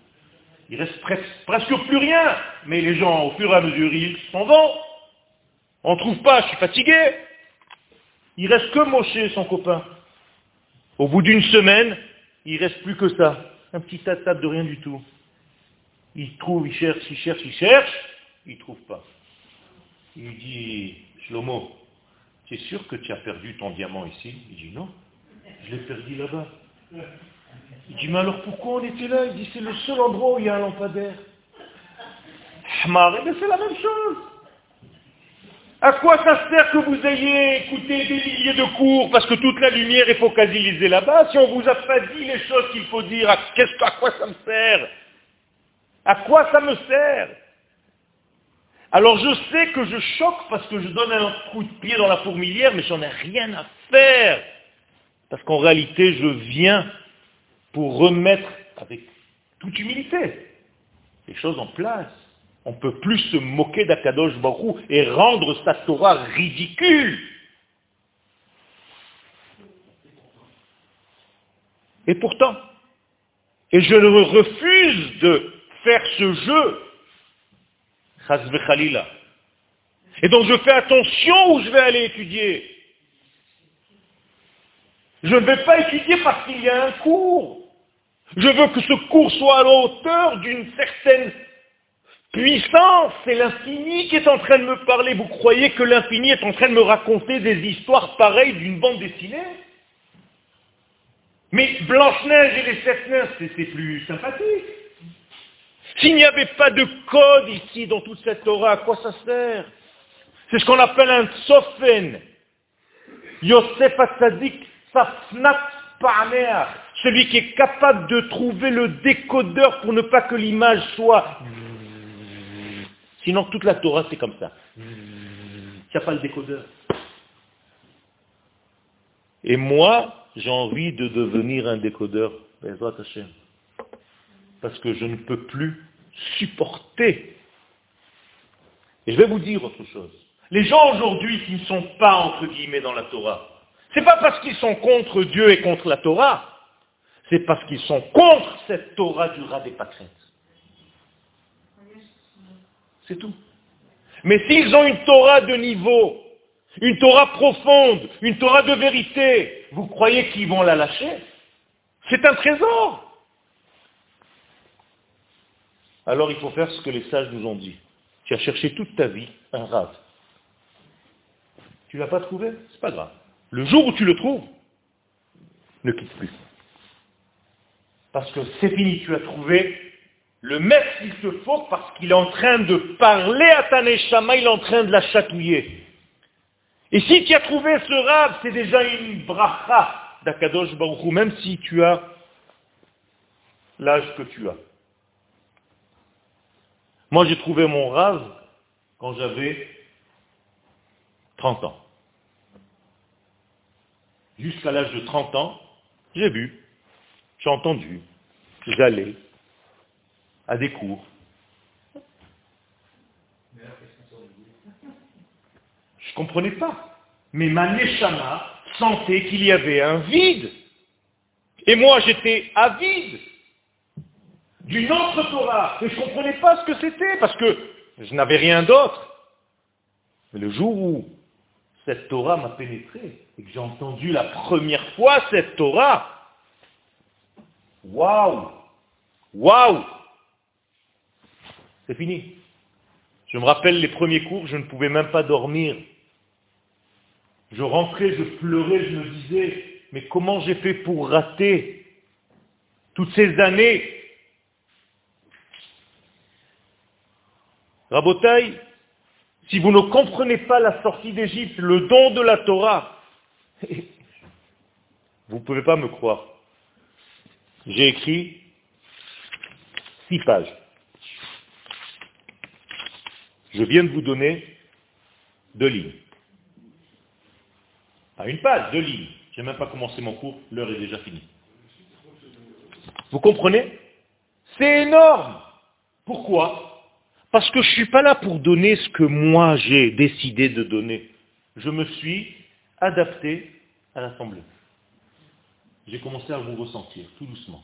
Il reste presque, plus rien. Mais les gens, au fur et à mesure, ils s'en vont. On ne trouve pas, je suis fatigué. Il reste que Moshe, son copain. Au bout d'une semaine, il reste plus que ça. Un petit tas de rien du tout. Il trouve, il cherche, il cherche, il cherche, il ne trouve pas. Il dit, Shlomo, tu es sûr que tu as perdu ton diamant ici? Il dit, non, je l'ai perdu là-bas. Il dit, mais alors pourquoi on était là? Il dit, c'est le seul endroit où il y a un lampadaire. Mais c'est la même chose. À quoi ça sert que vous ayez écouté des milliers de cours parce que toute la lumière est focalisée là-bas si on vous a pas dit les choses qu'il faut dire? À, à quoi ça me sert? À quoi ça me sert Alors je sais que je choque parce que je donne un coup de pied dans la fourmilière, mais j'en ai rien à faire. Parce qu'en réalité, je viens pour remettre avec toute humilité les choses en place. On ne peut plus se moquer d'Akadosh Baruch et rendre sa Torah ridicule. Et pourtant, et je refuse de faire ce jeu, et donc je fais attention où je vais aller étudier. Je ne vais pas étudier parce qu'il y a un cours. Je veux que ce cours soit à la hauteur d'une certaine puissance, c'est l'infini qui est en train de me parler. Vous croyez que l'infini est en train de me raconter des histoires pareilles d'une bande dessinée? Mais Blanche-Neige et les sept nains, c'est plus sympathique. S'il n'y avait pas de code ici dans toute cette Torah, à quoi ça sert? C'est ce qu'on appelle un tsofen. Yosef Atzadik Safnat. Celui qui est capable de trouver le décodeur pour ne pas que l'image soit Sinon, toute la Torah, c'est comme ça. Il n'y a pas le décodeur. Et moi, j'ai envie de devenir un décodeur. Parce que je ne peux plus supporter. Et je vais vous dire autre chose. Les gens aujourd'hui qui ne sont pas, entre guillemets, dans la Torah, c'est pas parce qu'ils sont contre Dieu et contre la Torah, c'est parce qu'ils sont contre cette Torah du rat des pâquerettes. C'est tout. Mais s'ils ont une Torah de niveau, une Torah profonde, une Torah de vérité, vous croyez qu'ils vont la lâcher? C'est un trésor. Alors il faut faire ce que les sages nous ont dit. Tu as cherché toute ta vie un rave. Tu ne l'as pas trouvé? C'est pas grave. Le jour où tu le trouves, ne quitte plus. Parce que c'est fini, tu as trouvé le maître, il te faut parce qu'il est en train de parler à ta neshama, il est en train de la chatouiller. Et si tu as trouvé ce rave, c'est déjà une bracha d'Akadosh Baruch même si tu as l'âge que tu as. Moi, j'ai trouvé mon rave quand j'avais 30 ans. Jusqu'à l'âge de 30 ans, j'ai vu, j'ai entendu, j'allais, à des cours. Je ne comprenais pas. Mais ma neshama sentait qu'il y avait un vide. Et moi, j'étais avide d'une autre Torah. Et je ne comprenais pas ce que c'était, parce que je n'avais rien d'autre. Mais le jour où cette Torah m'a pénétré, et que j'ai entendu la première fois cette Torah, waouh Waouh c'est fini. Je me rappelle les premiers cours, je ne pouvais même pas dormir. Je rentrais, je pleurais, je me disais, mais comment j'ai fait pour rater toutes ces années Rabotaï, si vous ne comprenez pas la sortie d'Égypte, le don de la Torah, vous ne pouvez pas me croire. J'ai écrit six pages. Je viens de vous donner deux lignes. À une page, deux lignes. Je n'ai même pas commencé mon cours, l'heure est déjà finie. Vous comprenez? C'est énorme. Pourquoi? Parce que je ne suis pas là pour donner ce que moi j'ai décidé de donner. Je me suis adapté à l'Assemblée. J'ai commencé à vous ressentir, tout doucement.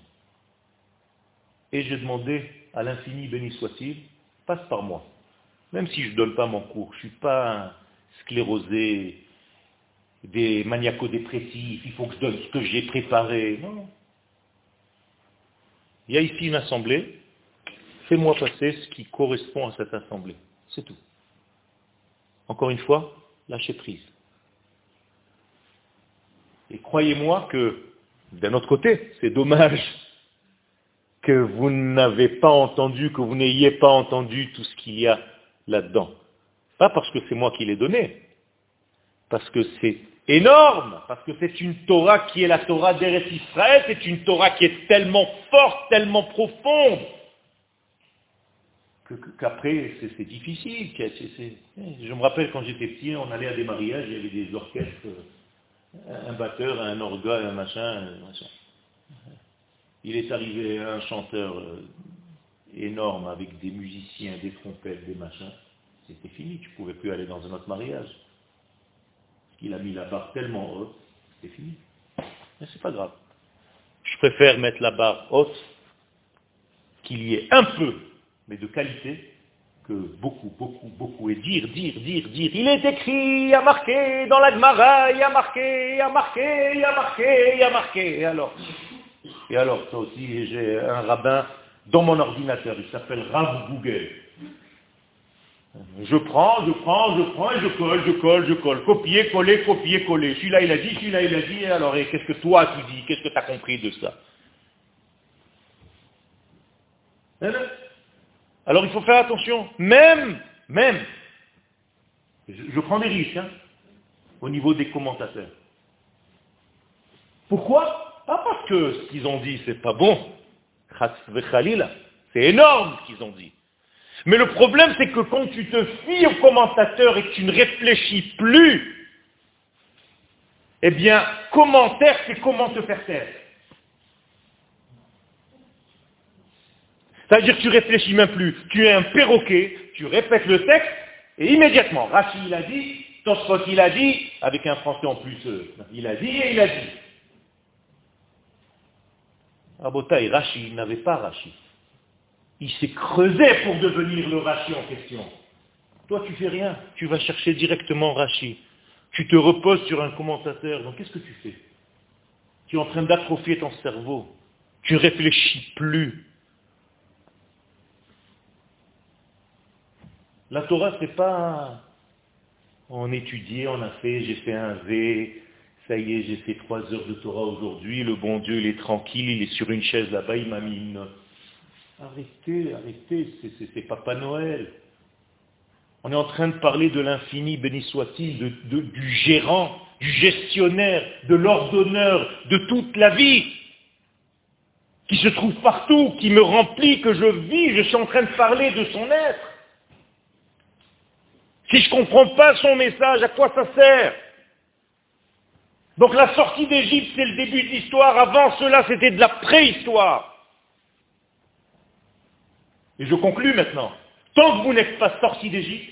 Et j'ai demandé à l'infini, béni soit-il, passe par moi. Même si je ne donne pas mon cours, je ne suis pas un sclérosé, des maniaco-dépressifs, il faut que je donne ce que j'ai préparé. Non. Il y a ici une assemblée, fais-moi passer ce qui correspond à cette assemblée. C'est tout. Encore une fois, lâchez prise. Et croyez-moi que, d'un autre côté, c'est dommage que vous n'avez pas entendu, que vous n'ayez pas entendu tout ce qu'il y a là-dedans. Pas parce que c'est moi qui l'ai donné, parce que c'est énorme, parce que c'est une Torah qui est la Torah d'Eretz Israël, c'est une Torah qui est tellement forte, tellement profonde, qu'après c'est difficile. Je me rappelle quand j'étais petit, on allait à des mariages, il y avait des orchestres, un batteur, un orgue, un machin, un machin. Il est arrivé un chanteur euh, énorme avec des musiciens, des trompettes, des machins. C'était fini, tu ne pouvais plus aller dans un autre mariage. Il a mis la barre tellement haute, c'était fini. Mais c'est pas grave. Je préfère mettre la barre haute, qu'il y ait un peu, mais de qualité, que beaucoup, beaucoup, beaucoup, et dire, dire, dire, dire. Il est écrit, il a marqué dans la Gemara, il a marqué, il a marqué, il a marqué, il a marqué. Et alors Et alors, toi aussi, j'ai un rabbin dans mon ordinateur, il s'appelle Rav Google. Je prends, je prends, je prends, et je colle, je colle, je colle. Copier, coller, copier, coller. Celui-là, il a dit, celui-là, il a dit. Et alors, qu'est-ce que toi, tu dis? Qu'est-ce que tu as compris de ça? Hein? Alors, il faut faire attention. Même, même, je, prends des risques, hein, au niveau des commentateurs. Pourquoi? Pas parce que ce qu'ils ont dit, c'est pas bon. C'est énorme ce qu'ils ont dit. Mais le problème, c'est que quand tu te fies au commentateur et que tu ne réfléchis plus, eh bien, commentaire, c'est comment te faire taire. C'est-à-dire que tu réfléchis même plus. Tu es un perroquet, tu répètes le texte, et immédiatement, Rachid il a dit, Tosfot il a dit, avec un français en plus, euh, il a dit et il a dit. Rabotaï, Rachid, il n'avait pas Rachid. Il s'est creusé pour devenir le Rashi en question. Toi, tu fais rien. Tu vas chercher directement Rashi. Tu te reposes sur un commentateur. Donc, qu'est-ce que tu fais? Tu es en train d'atrophier ton cerveau. Tu réfléchis plus. La Torah, c'est pas on étudiait, on a fait, j'ai fait un V, ça y est, j'ai fait trois heures de Torah aujourd'hui, le bon Dieu, il est tranquille, il est sur une chaise là-bas, il m'a mis une. Arrêtez, arrêtez, c'est Papa Noël. On est en train de parler de l'infini, béni soit-il, du gérant, du gestionnaire, de l'ordonneur, de toute la vie, qui se trouve partout, qui me remplit, que je vis, je suis en train de parler de son être. Si je ne comprends pas son message, à quoi ça sert? Donc la sortie d'Égypte, c'est le début de l'histoire. Avant cela, c'était de la préhistoire. Et je conclus maintenant. Tant que vous n'êtes pas sorti d'Égypte,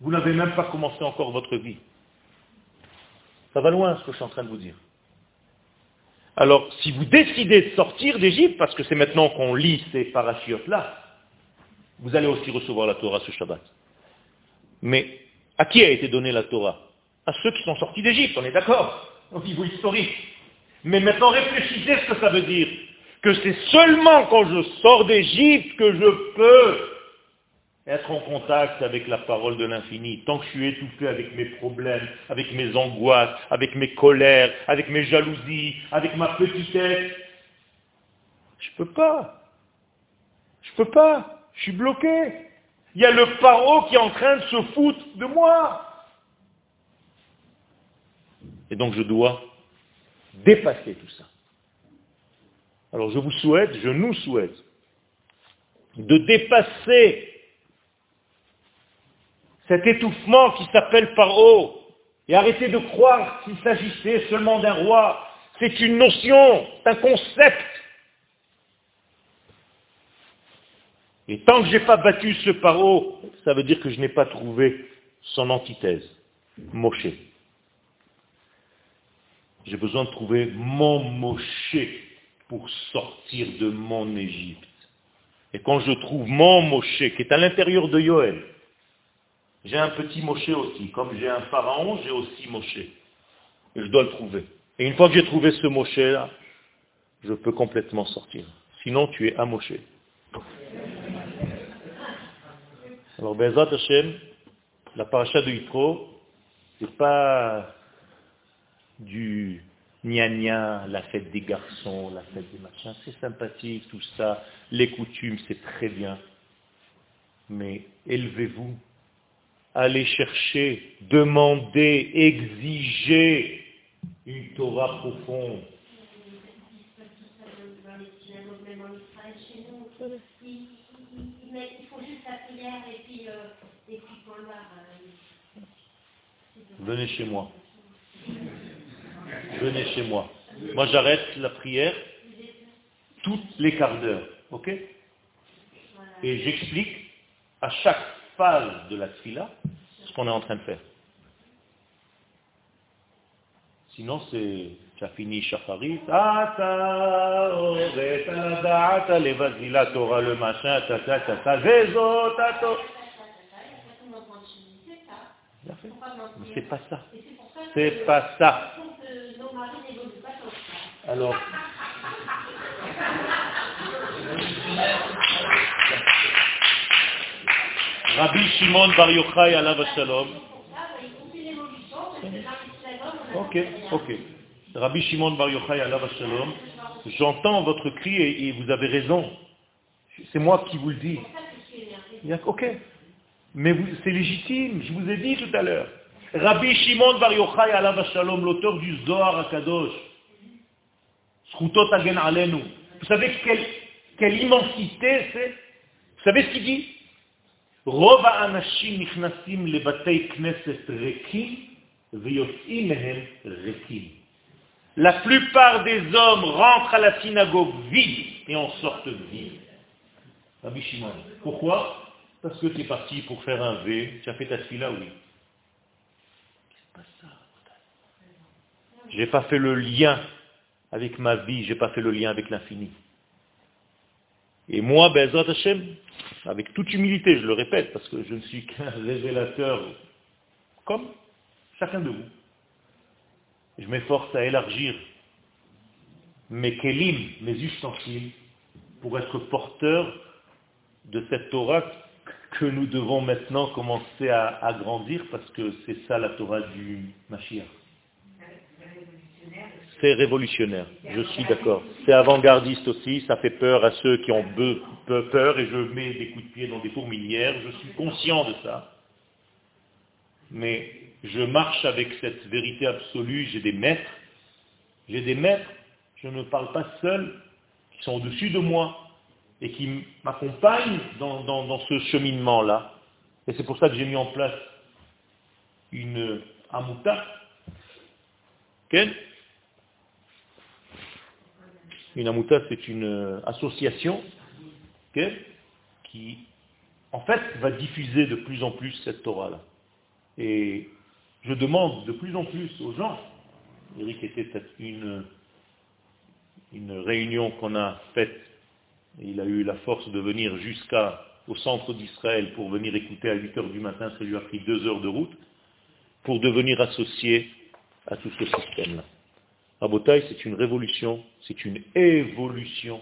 vous n'avez même pas commencé encore votre vie. Ça va loin ce que je suis en train de vous dire. Alors, si vous décidez de sortir d'Égypte, parce que c'est maintenant qu'on lit ces parachutes-là, vous allez aussi recevoir la Torah ce Shabbat. Mais à qui a été donnée la Torah? À ceux qui sont sortis d'Égypte, on est d'accord, au niveau historique. Mais maintenant réfléchissez ce que ça veut dire que c'est seulement quand je sors d'Égypte que je peux être en contact avec la parole de l'infini. Tant que je suis étouffé avec mes problèmes, avec mes angoisses, avec mes colères, avec mes jalousies, avec ma petitesse, je ne peux pas. Je ne peux pas. Je suis bloqué. Il y a le paro qui est en train de se foutre de moi. Et donc je dois dépasser tout ça. Alors je vous souhaite, je nous souhaite, de dépasser cet étouffement qui s'appelle Paro et arrêter de croire qu'il s'agissait seulement d'un roi. C'est une notion, c'est un concept. Et tant que je n'ai pas battu ce paro, ça veut dire que je n'ai pas trouvé son antithèse, Moshe. J'ai besoin de trouver mon Moshe pour sortir de mon Égypte. Et quand je trouve mon Moshe, qui est à l'intérieur de Yoel, j'ai un petit Moshe aussi. Comme j'ai un pharaon, j'ai aussi Moshe. Et je dois le trouver. Et une fois que j'ai trouvé ce Moshe-là, je peux complètement sortir. Sinon, tu es amoché. Alors, Bezat Hashem, la paracha de Yitro, c'est pas du gna la fête des garçons, la fête des machins, c'est sympathique, tout ça, les coutumes, c'est très bien. Mais élevez-vous, allez chercher, demandez, exigez une Torah profonde. Venez chez moi. Venez chez moi. Moi, j'arrête la prière toutes les quarts d'heure. OK? Et j'explique à chaque phase de la fila ce qu'on est en train de faire. Sinon, c'est, tu as fini Shacharit, Torah, le machin, ta, ta, c'est pas ça. C'est pas ça. Alors, Rabbi Shimon Bar Yochai alav shalom. Ok, ok. Rabbi Shimon Bar Yochai alav shalom. J'entends votre cri et, vous avez raison. C'est moi qui vous le dis. Ok. Mais c'est légitime, je vous ai dit tout à l'heure. Rabbi Shimon Bar Yochai alav shalom, l'auteur du Zohar Akadosh. Alenu. Vous savez quelle, quelle immensité c'est? Vous savez ce qu'il dit? La plupart des hommes rentrent à la synagogue vide et en sortent vides. Rabbi. Pourquoi? Parce que tu es parti pour faire un V, tu as fait ta fila, oui. C'est pas. J'ai pas fait le lien avec ma vie, j'ai pas fait le lien avec l'infini. Et moi, Bezrat Hashem, avec toute humilité, je le répète, parce que je ne suis qu'un révélateur comme chacun de vous. Je m'efforce à élargir mes kelim, mes ustensiles, pour être porteur de cette Torah que nous devons maintenant commencer à agrandir, parce que c'est ça la Torah du Mashiach. C'est révolutionnaire, je suis d'accord. C'est avant-gardiste aussi, ça fait peur à ceux qui ont peur et je mets des coups de pied dans des fourmilières, je suis conscient de ça. Mais je marche avec cette vérité absolue, j'ai des maîtres, j'ai des maîtres, je ne parle pas seul, qui sont au-dessus de moi et qui m'accompagnent dans, ce cheminement-là. Et c'est pour ça que j'ai mis en place une amuta, une amouta, c'est une association qui, en fait, va diffuser de plus en plus cette Torah-là. Et je demande de plus en plus aux gens, Eric était une, une réunion qu'on a faite, il a eu la force de venir jusqu'au centre d'Israël pour venir écouter à 8 heures du matin, ça lui a pris deux heures de route, pour devenir associé à tout ce système-là. Rabotaï, c'est une révolution, c'est une évolution.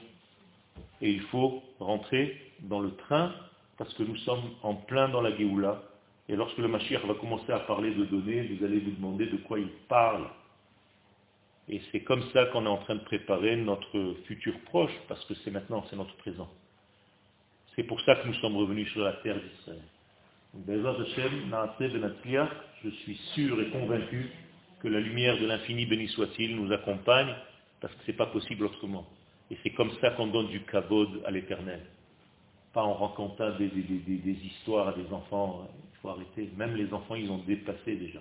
Et il faut rentrer dans le train parce que nous sommes en plein dans la Géoula. Et lorsque le Mashiach va commencer à parler de données, vous allez vous demander de quoi il parle. Et c'est comme ça qu'on est en train de préparer notre futur proche, parce que c'est maintenant, c'est notre présent. C'est pour ça que nous sommes revenus sur la terre d'Israël. Je suis sûr et convaincu que la lumière de l'infini, béni soit-il, nous accompagne, parce que ce n'est pas possible autrement. Et c'est comme ça qu'on donne du kavod à l'éternel. Pas en racontant des, histoires à des enfants. Il faut arrêter. Même les enfants, ils ont dépassé déjà.